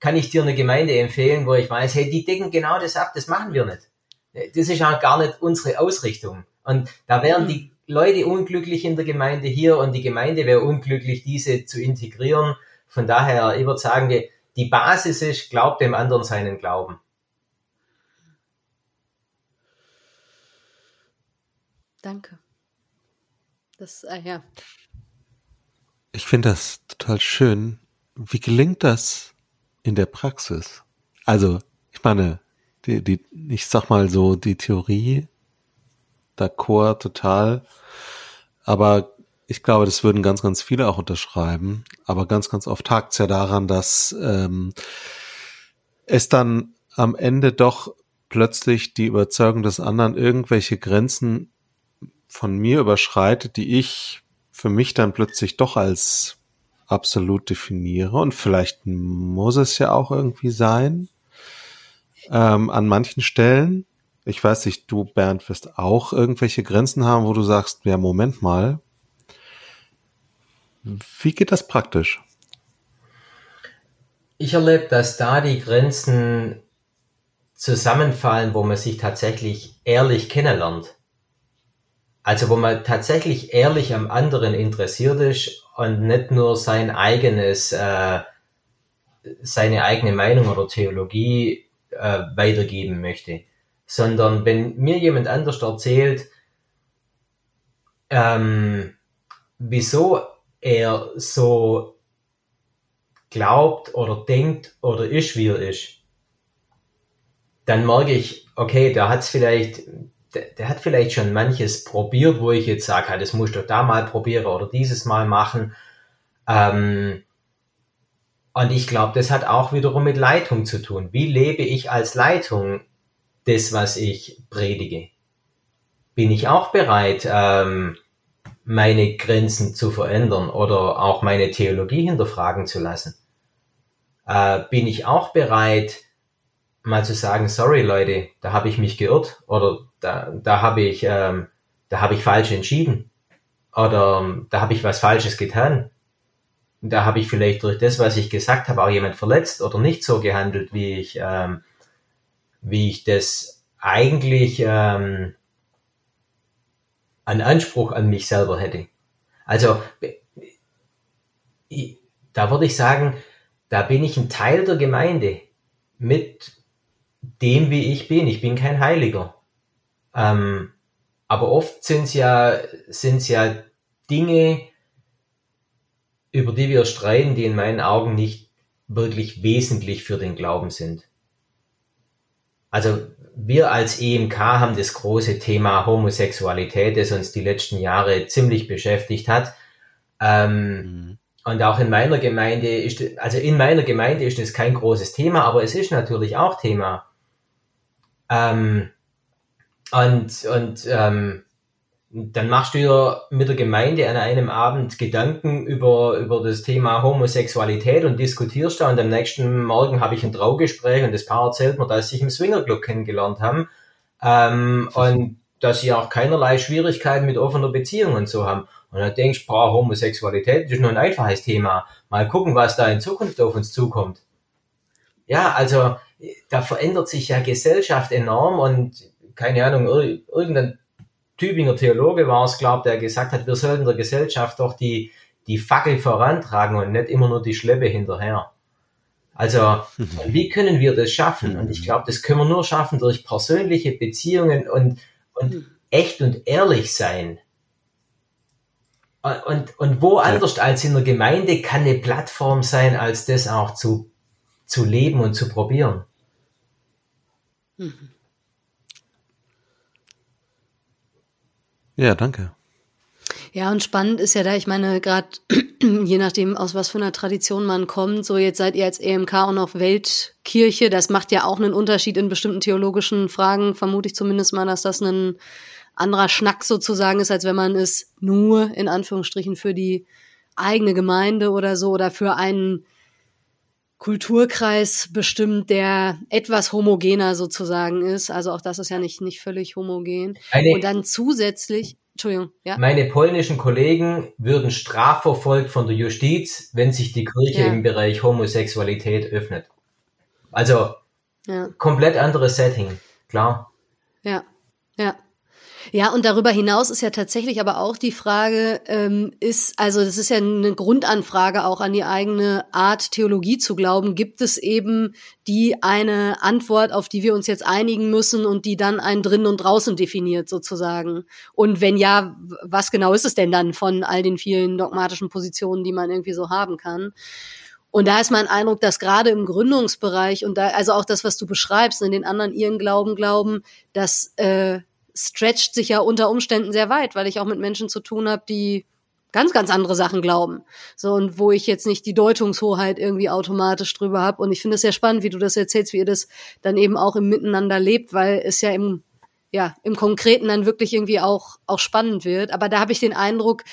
kann ich dir eine Gemeinde empfehlen, wo ich weiß, hey, die decken genau das ab, das machen wir nicht. Das ist auch gar nicht unsere Ausrichtung. Und da wären die Leute unglücklich in der Gemeinde hier und die Gemeinde wäre unglücklich, diese zu integrieren. Von daher, ich würde sagen, die, die Basis ist, glaubt dem anderen seinen Glauben. Danke. Das, ah, ja. Ich finde das total schön. Wie gelingt das, in der Praxis? Also, ich meine, die, die, ich sag mal so, die Theorie, d'accord, total. Aber ich glaube, das würden ganz, ganz viele auch unterschreiben. Aber ganz, ganz oft hakt es ja daran, dass ähm, es dann am Ende doch plötzlich die Überzeugung des anderen irgendwelche Grenzen von mir überschreitet, die ich für mich dann plötzlich doch als absolut definiere. Und vielleicht muss es ja auch irgendwie sein. Ähm, an manchen Stellen. Ich weiß nicht, du, Bernd, wirst auch irgendwelche Grenzen haben, wo du sagst, ja, Moment mal. Wie geht das praktisch? Ich erlebe, dass da die Grenzen zusammenfallen, wo man sich tatsächlich ehrlich kennenlernt. Also wo man tatsächlich ehrlich am anderen interessiert ist und nicht nur sein eigenes, äh, seine eigene Meinung oder Theologie äh, weitergeben möchte, sondern wenn mir jemand anders erzählt, ähm, wieso er so glaubt oder denkt oder ist, wie er ist, dann merke ich, okay, der hat vielleicht, der, der, hat vielleicht schon manches probiert, wo ich jetzt sage, das musst du da mal probieren oder dieses Mal machen. Ähm, und ich glaube, das hat auch wiederum mit Leitung zu tun. Wie lebe ich als Leitung das, was ich predige? Bin ich auch bereit, ähm, meine Grenzen zu verändern oder auch meine Theologie hinterfragen zu lassen? Äh, bin ich auch bereit, mal zu sagen, sorry Leute, da habe ich mich geirrt oder da, da habe ich, ähm, da habe ich falsch entschieden oder ähm, da habe ich was Falsches getan. Da habe ich vielleicht durch das, was ich gesagt habe, auch jemand verletzt oder nicht so gehandelt, wie ich, ähm, wie ich das eigentlich ähm, an Anspruch an mich selber hätte. Also da würde ich sagen, da bin ich ein Teil der Gemeinde mit dem, wie ich bin. Ich bin kein Heiliger. Ähm, aber oft sind es ja, sind's ja Dinge, über die wir streiten, die in meinen Augen nicht wirklich wesentlich für den Glauben sind. Also wir als EMK haben das große Thema Homosexualität, das uns die letzten Jahre ziemlich beschäftigt hat. Ähm, mhm. Und auch in meiner Gemeinde ist, also in meiner Gemeinde ist das kein großes Thema, aber es ist natürlich auch Thema. Ähm, und und ähm, dann machst du dir mit der Gemeinde an einem Abend Gedanken über, über das Thema Homosexualität und diskutierst da und am nächsten Morgen habe ich ein Traugespräch und das Paar erzählt mir, dass sie sich im Swingerclub kennengelernt haben ähm, und dass sie auch keinerlei Schwierigkeiten mit offener Beziehung und so haben. Und dann denkst du, Homosexualität ist nur ein einfaches Thema. Mal gucken, was da in Zukunft auf uns zukommt. Ja, also da verändert sich ja Gesellschaft enorm und keine Ahnung, irgendein Tübinger Theologe war es, glaubt, der gesagt hat, wir sollten der Gesellschaft doch die, die Fackel vorantragen und nicht immer nur die Schleppe hinterher. Also, wie können wir das schaffen? Und ich glaube, das können wir nur schaffen durch persönliche Beziehungen und, und echt und ehrlich sein. Und, und wo anders als in der Gemeinde kann eine Plattform sein, als das auch zu, zu leben und zu probieren. Mhm. Ja, danke. Ja, und spannend ist ja da, ich meine, gerade je nachdem, aus was für einer Tradition man kommt, so jetzt seid ihr als EMK auch noch Weltkirche, das macht ja auch einen Unterschied in bestimmten theologischen Fragen, vermute ich zumindest mal, dass das ein anderer Schnack sozusagen ist, als wenn man es nur in Anführungsstrichen für die eigene Gemeinde oder so oder für einen Kulturkreis bestimmt, der etwas homogener sozusagen ist. Also auch das ist ja nicht, nicht völlig homogen. Eine, und dann zusätzlich, Entschuldigung, ja. Meine polnischen Kollegen würden strafverfolgt von der Justiz, wenn sich die Kirche ja. im Bereich Homosexualität öffnet. Also ja. komplett anderes Setting, klar. Ja, ja. Ja, und darüber hinaus ist ja tatsächlich aber auch die Frage, ähm, ist, also das ist ja eine Grundanfrage auch an die eigene Art, Theologie zu glauben. Gibt es eben die eine Antwort, auf die wir uns jetzt einigen müssen und die dann ein drinnen und draußen definiert sozusagen? Und wenn ja, was genau ist es denn dann von all den vielen dogmatischen Positionen, die man irgendwie so haben kann? Und da ist mein Eindruck, dass gerade im Gründungsbereich und da, also auch das, was du beschreibst, in den anderen ihren Glauben glauben, dass äh, stretcht sich ja unter Umständen sehr weit, weil ich auch mit Menschen zu tun habe, die ganz, ganz andere Sachen glauben. So, und wo ich jetzt nicht die Deutungshoheit irgendwie automatisch drüber habe. Und ich finde es sehr spannend, wie du das erzählst, wie ihr das dann eben auch im Miteinander lebt, weil es ja im, ja, im Konkreten dann wirklich irgendwie auch, auch spannend wird. Aber da habe ich den Eindruck,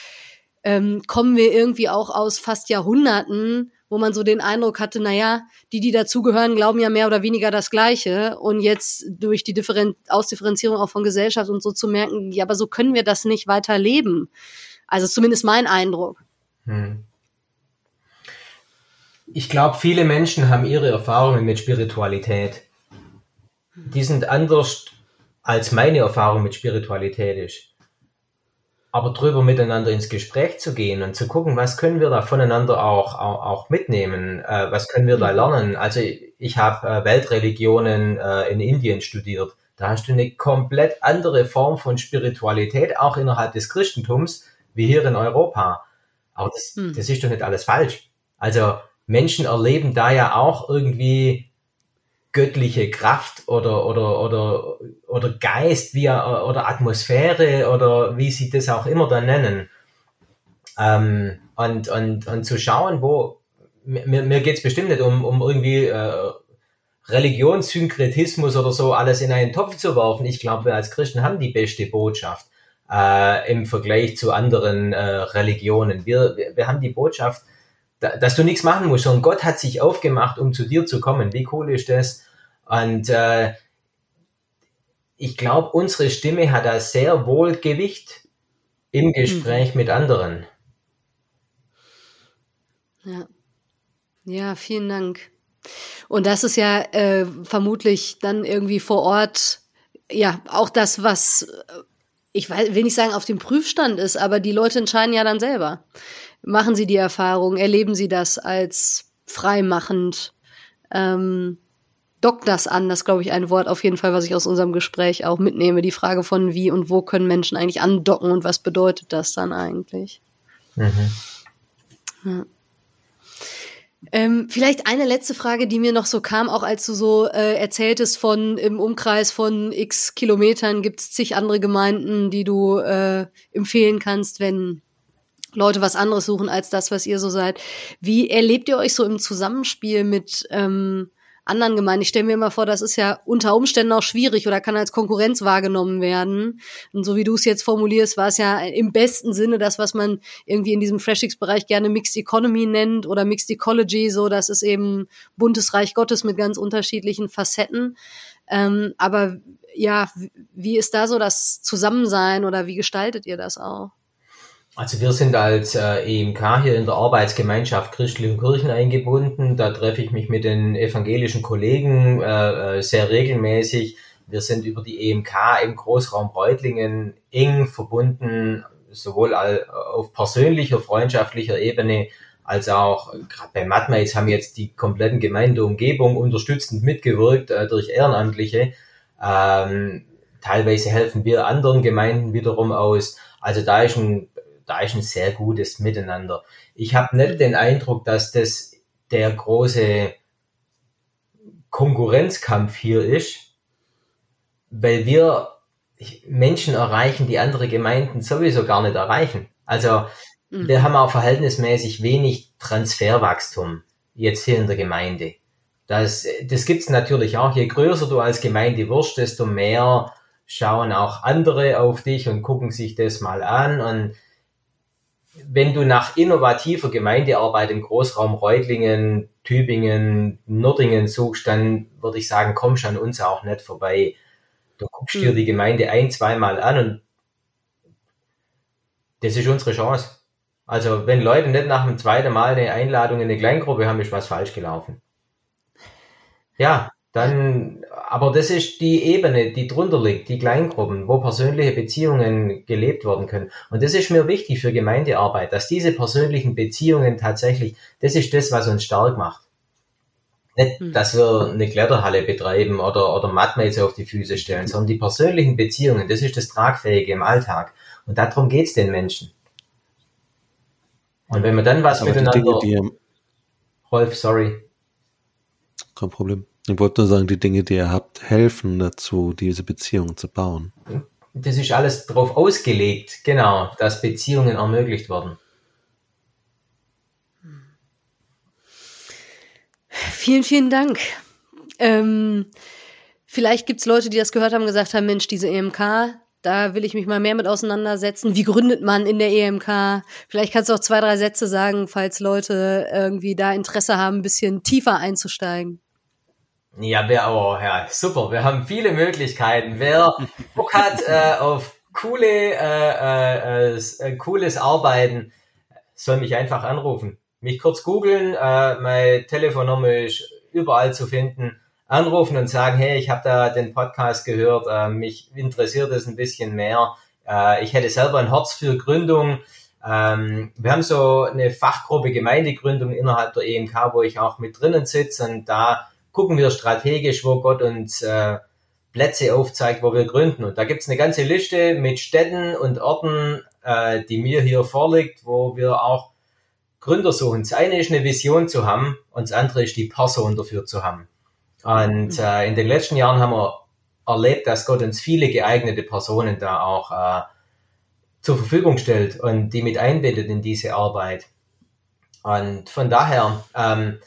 ähm, kommen wir irgendwie auch aus fast Jahrhunderten, wo man so den Eindruck hatte, na ja, die, die dazugehören, glauben ja mehr oder weniger das Gleiche. Und jetzt durch die Differen Ausdifferenzierung auch von Gesellschaft und so zu merken, ja, aber so können wir das nicht weiter leben. Also zumindest mein Eindruck. Hm. Ich glaube, viele Menschen haben ihre Erfahrungen mit Spiritualität. Die sind anders als meine Erfahrung mit Spiritualität ist. Aber drüber miteinander ins Gespräch zu gehen und zu gucken, was können wir da voneinander auch, auch, auch mitnehmen, äh, was können wir da mhm. lernen. Also ich habe äh, Weltreligionen äh, in Indien studiert. Da hast du eine komplett andere Form von Spiritualität, auch innerhalb des Christentums, wie hier in Europa. Aber das, hm. das ist doch nicht alles falsch. Also Menschen erleben da ja auch irgendwie göttliche Kraft oder, oder, oder, oder Geist wie, oder Atmosphäre oder wie sie das auch immer dann nennen. Ähm, und, und, und zu schauen, wo, mir, mir geht es bestimmt nicht um, um irgendwie äh, Religionssynkretismus oder so alles in einen Topf zu werfen. Ich glaube, wir als Christen haben die beste Botschaft äh, im Vergleich zu anderen äh, Religionen. Wir, wir, wir haben die Botschaft, da, dass du nichts machen musst, sondern Gott hat sich aufgemacht, um zu dir zu kommen. Wie cool ist das? Und äh, ich glaube, unsere Stimme hat da sehr wohl Gewicht im Gespräch mhm. mit anderen. Ja. ja, vielen Dank. Und das ist ja äh, vermutlich dann irgendwie vor Ort ja auch das, was ich will nicht sagen auf dem Prüfstand ist, aber die Leute entscheiden ja dann selber. Machen sie die Erfahrung, erleben sie das als freimachend, ähm, dockt das an, das glaube ich ein Wort auf jeden Fall, was ich aus unserem Gespräch auch mitnehme. Die Frage von wie und wo können Menschen eigentlich andocken und was bedeutet das dann eigentlich? Mhm. Ja. Ähm, vielleicht eine letzte Frage, die mir noch so kam, auch als du so äh, erzähltest von im Umkreis von x Kilometern gibt es zig andere Gemeinden, die du äh, empfehlen kannst, wenn Leute was anderes suchen als das, was ihr so seid. Wie erlebt ihr euch so im Zusammenspiel mit ähm, anderen Gemeinden. Ich stelle mir immer vor, das ist ja unter Umständen auch schwierig oder kann als Konkurrenz wahrgenommen werden. Und so wie du es jetzt formulierst, war es ja im besten Sinne das, was man irgendwie in diesem Freshix-Bereich gerne Mixed Economy nennt oder Mixed Ecology, so das ist eben buntes Reich Gottes mit ganz unterschiedlichen Facetten. Ähm, aber ja, wie ist da so das Zusammensein oder wie gestaltet ihr das auch? Also wir sind als äh, EMK hier in der Arbeitsgemeinschaft christlichen Kirchen eingebunden. Da treffe ich mich mit den evangelischen Kollegen äh, äh sehr regelmäßig. Wir sind über die EMK im Großraum Reutlingen eng verbunden, sowohl auf persönlicher, freundschaftlicher Ebene als auch gerade bei Matmates haben jetzt die kompletten Gemeindeumgebung unterstützend mitgewirkt äh, durch Ehrenamtliche. Ähm, teilweise helfen wir anderen Gemeinden wiederum aus. Also da ist ein da ist ein sehr gutes Miteinander. Ich habe nicht den Eindruck, dass das der große Konkurrenzkampf hier ist, weil wir Menschen erreichen, die andere Gemeinden sowieso gar nicht erreichen. Also mhm. wir haben auch verhältnismäßig wenig Transferwachstum jetzt hier in der Gemeinde. Das, das gibt's natürlich auch. Je größer du als Gemeinde wirst, desto mehr schauen auch andere auf dich und gucken sich das mal an. Und wenn du nach innovativer Gemeindearbeit im Großraum Reutlingen, Tübingen, Nördingen suchst, dann würde ich sagen, kommst an uns auch nicht vorbei. Du guckst dir hm. die Gemeinde ein, zweimal an und das ist unsere Chance. Also wenn Leute nicht nach dem zweiten Mal eine Einladung in eine Kleingruppe haben, ist was falsch gelaufen. Ja, dann, aber das ist die Ebene, die drunter liegt, die Kleingruppen, wo persönliche Beziehungen gelebt werden können. Und das ist mir wichtig für Gemeindearbeit, dass diese persönlichen Beziehungen tatsächlich, das ist das, was uns stark macht. Nicht, hm. dass wir eine Kletterhalle betreiben oder, oder Mattmates auf die Füße stellen, sondern die persönlichen Beziehungen, das ist das Tragfähige im Alltag. Und darum geht's den Menschen. Und wenn wir dann was Aber miteinander... Dinge, die Rolf, sorry. Kein Problem. Ich wollte nur sagen, die Dinge, die ihr habt, helfen dazu, diese Beziehung zu bauen. Das ist alles darauf ausgelegt, genau, dass Beziehungen ermöglicht werden. Vielen, vielen Dank. Ähm, vielleicht gibt es Leute, die das gehört haben, gesagt haben, Mensch, diese EMK, da will ich mich mal mehr mit auseinandersetzen. Wie gründet man in der EMK? Vielleicht kannst du auch zwei, drei Sätze sagen, falls Leute irgendwie da Interesse haben, ein bisschen tiefer einzusteigen. Ja, wer, oh, ja, super. Wir haben viele Möglichkeiten. Wer Bock hat äh, auf coole, äh, äh, äh, cooles Arbeiten, soll mich einfach anrufen. Mich kurz googeln, äh, mein Telefonnummer ist überall zu finden anrufen und sagen, hey, ich habe da den Podcast gehört, äh, mich interessiert es ein bisschen mehr. Äh, ich hätte selber ein Herz für Gründung. Ähm, wir haben so eine Fachgruppe Gemeindegründung innerhalb der EMK, wo ich auch mit drinnen sitze und da gucken wir strategisch, wo Gott uns äh, Plätze aufzeigt, wo wir gründen. Und da gibt's eine ganze Liste mit Städten und Orten, äh, die mir hier vorliegt, wo wir auch Gründer suchen. Das eine ist eine Vision zu haben und das andere ist die Person dafür zu haben. Und äh, in den letzten Jahren haben wir erlebt, dass Gott uns viele geeignete Personen da auch äh, zur Verfügung stellt und die mit einbindet in diese Arbeit. Und von daher, ähm,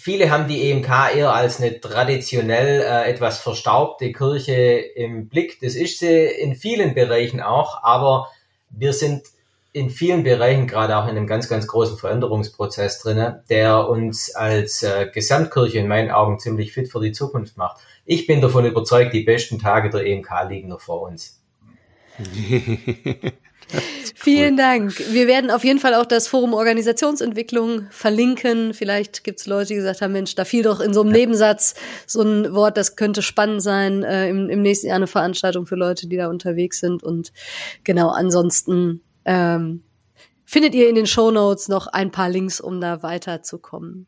viele haben die EMK eher als eine traditionell äh, etwas verstaubte Kirche im Blick. Das ist sie in vielen Bereichen auch, aber wir sind in vielen Bereichen gerade auch in einem ganz, ganz großen Veränderungsprozess drinne, der uns als äh, Gesamtkirche in meinen Augen ziemlich fit für die Zukunft macht. Ich bin davon überzeugt, die besten Tage der EMK liegen noch vor uns. Vielen Dank. Wir werden auf jeden Fall auch das Forum Organisationsentwicklung verlinken. Vielleicht gibt es Leute, die gesagt haben, Mensch, da fiel doch in so einem Nebensatz so ein Wort, das könnte spannend sein. Äh, im, Im nächsten Jahr eine Veranstaltung für Leute, die da unterwegs sind. Und genau, ansonsten ähm, findet ihr in den Show Notes noch ein paar Links, um da weiterzukommen.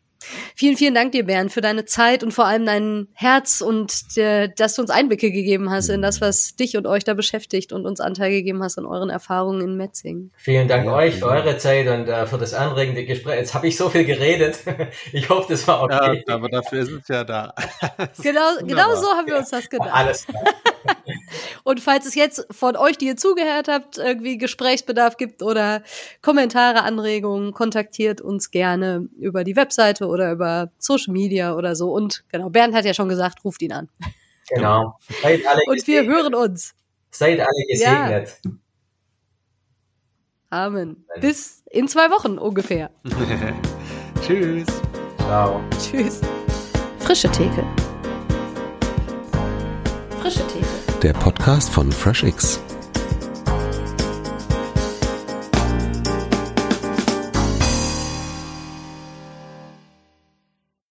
Vielen, vielen Dank dir, Bernd, für deine Zeit und vor allem dein Herz und der, dass du uns Einblicke gegeben hast in das, was dich und euch da beschäftigt und uns Anteil gegeben hast an euren Erfahrungen in Metzing. Vielen Dank ja, euch für eure Zeit und äh, für das anregende Gespräch. Jetzt habe ich so viel geredet. ich hoffe, das war okay. Ja, aber dafür ist es ja da. genau, genau so haben wir uns das gedacht. Alles klar. Und falls es jetzt von euch, die ihr zugehört habt, irgendwie Gesprächsbedarf gibt oder Kommentare, Anregungen, kontaktiert uns gerne über die Webseite oder über Social Media oder so. Und genau, Bernd hat ja schon gesagt, ruft ihn an. Genau. Und wir hören uns. Seid alle gesegnet. Ja. Amen. Bis in zwei Wochen ungefähr. Tschüss. Ciao. Tschüss. Frische Theke. Frische Theke der Podcast von FreshX.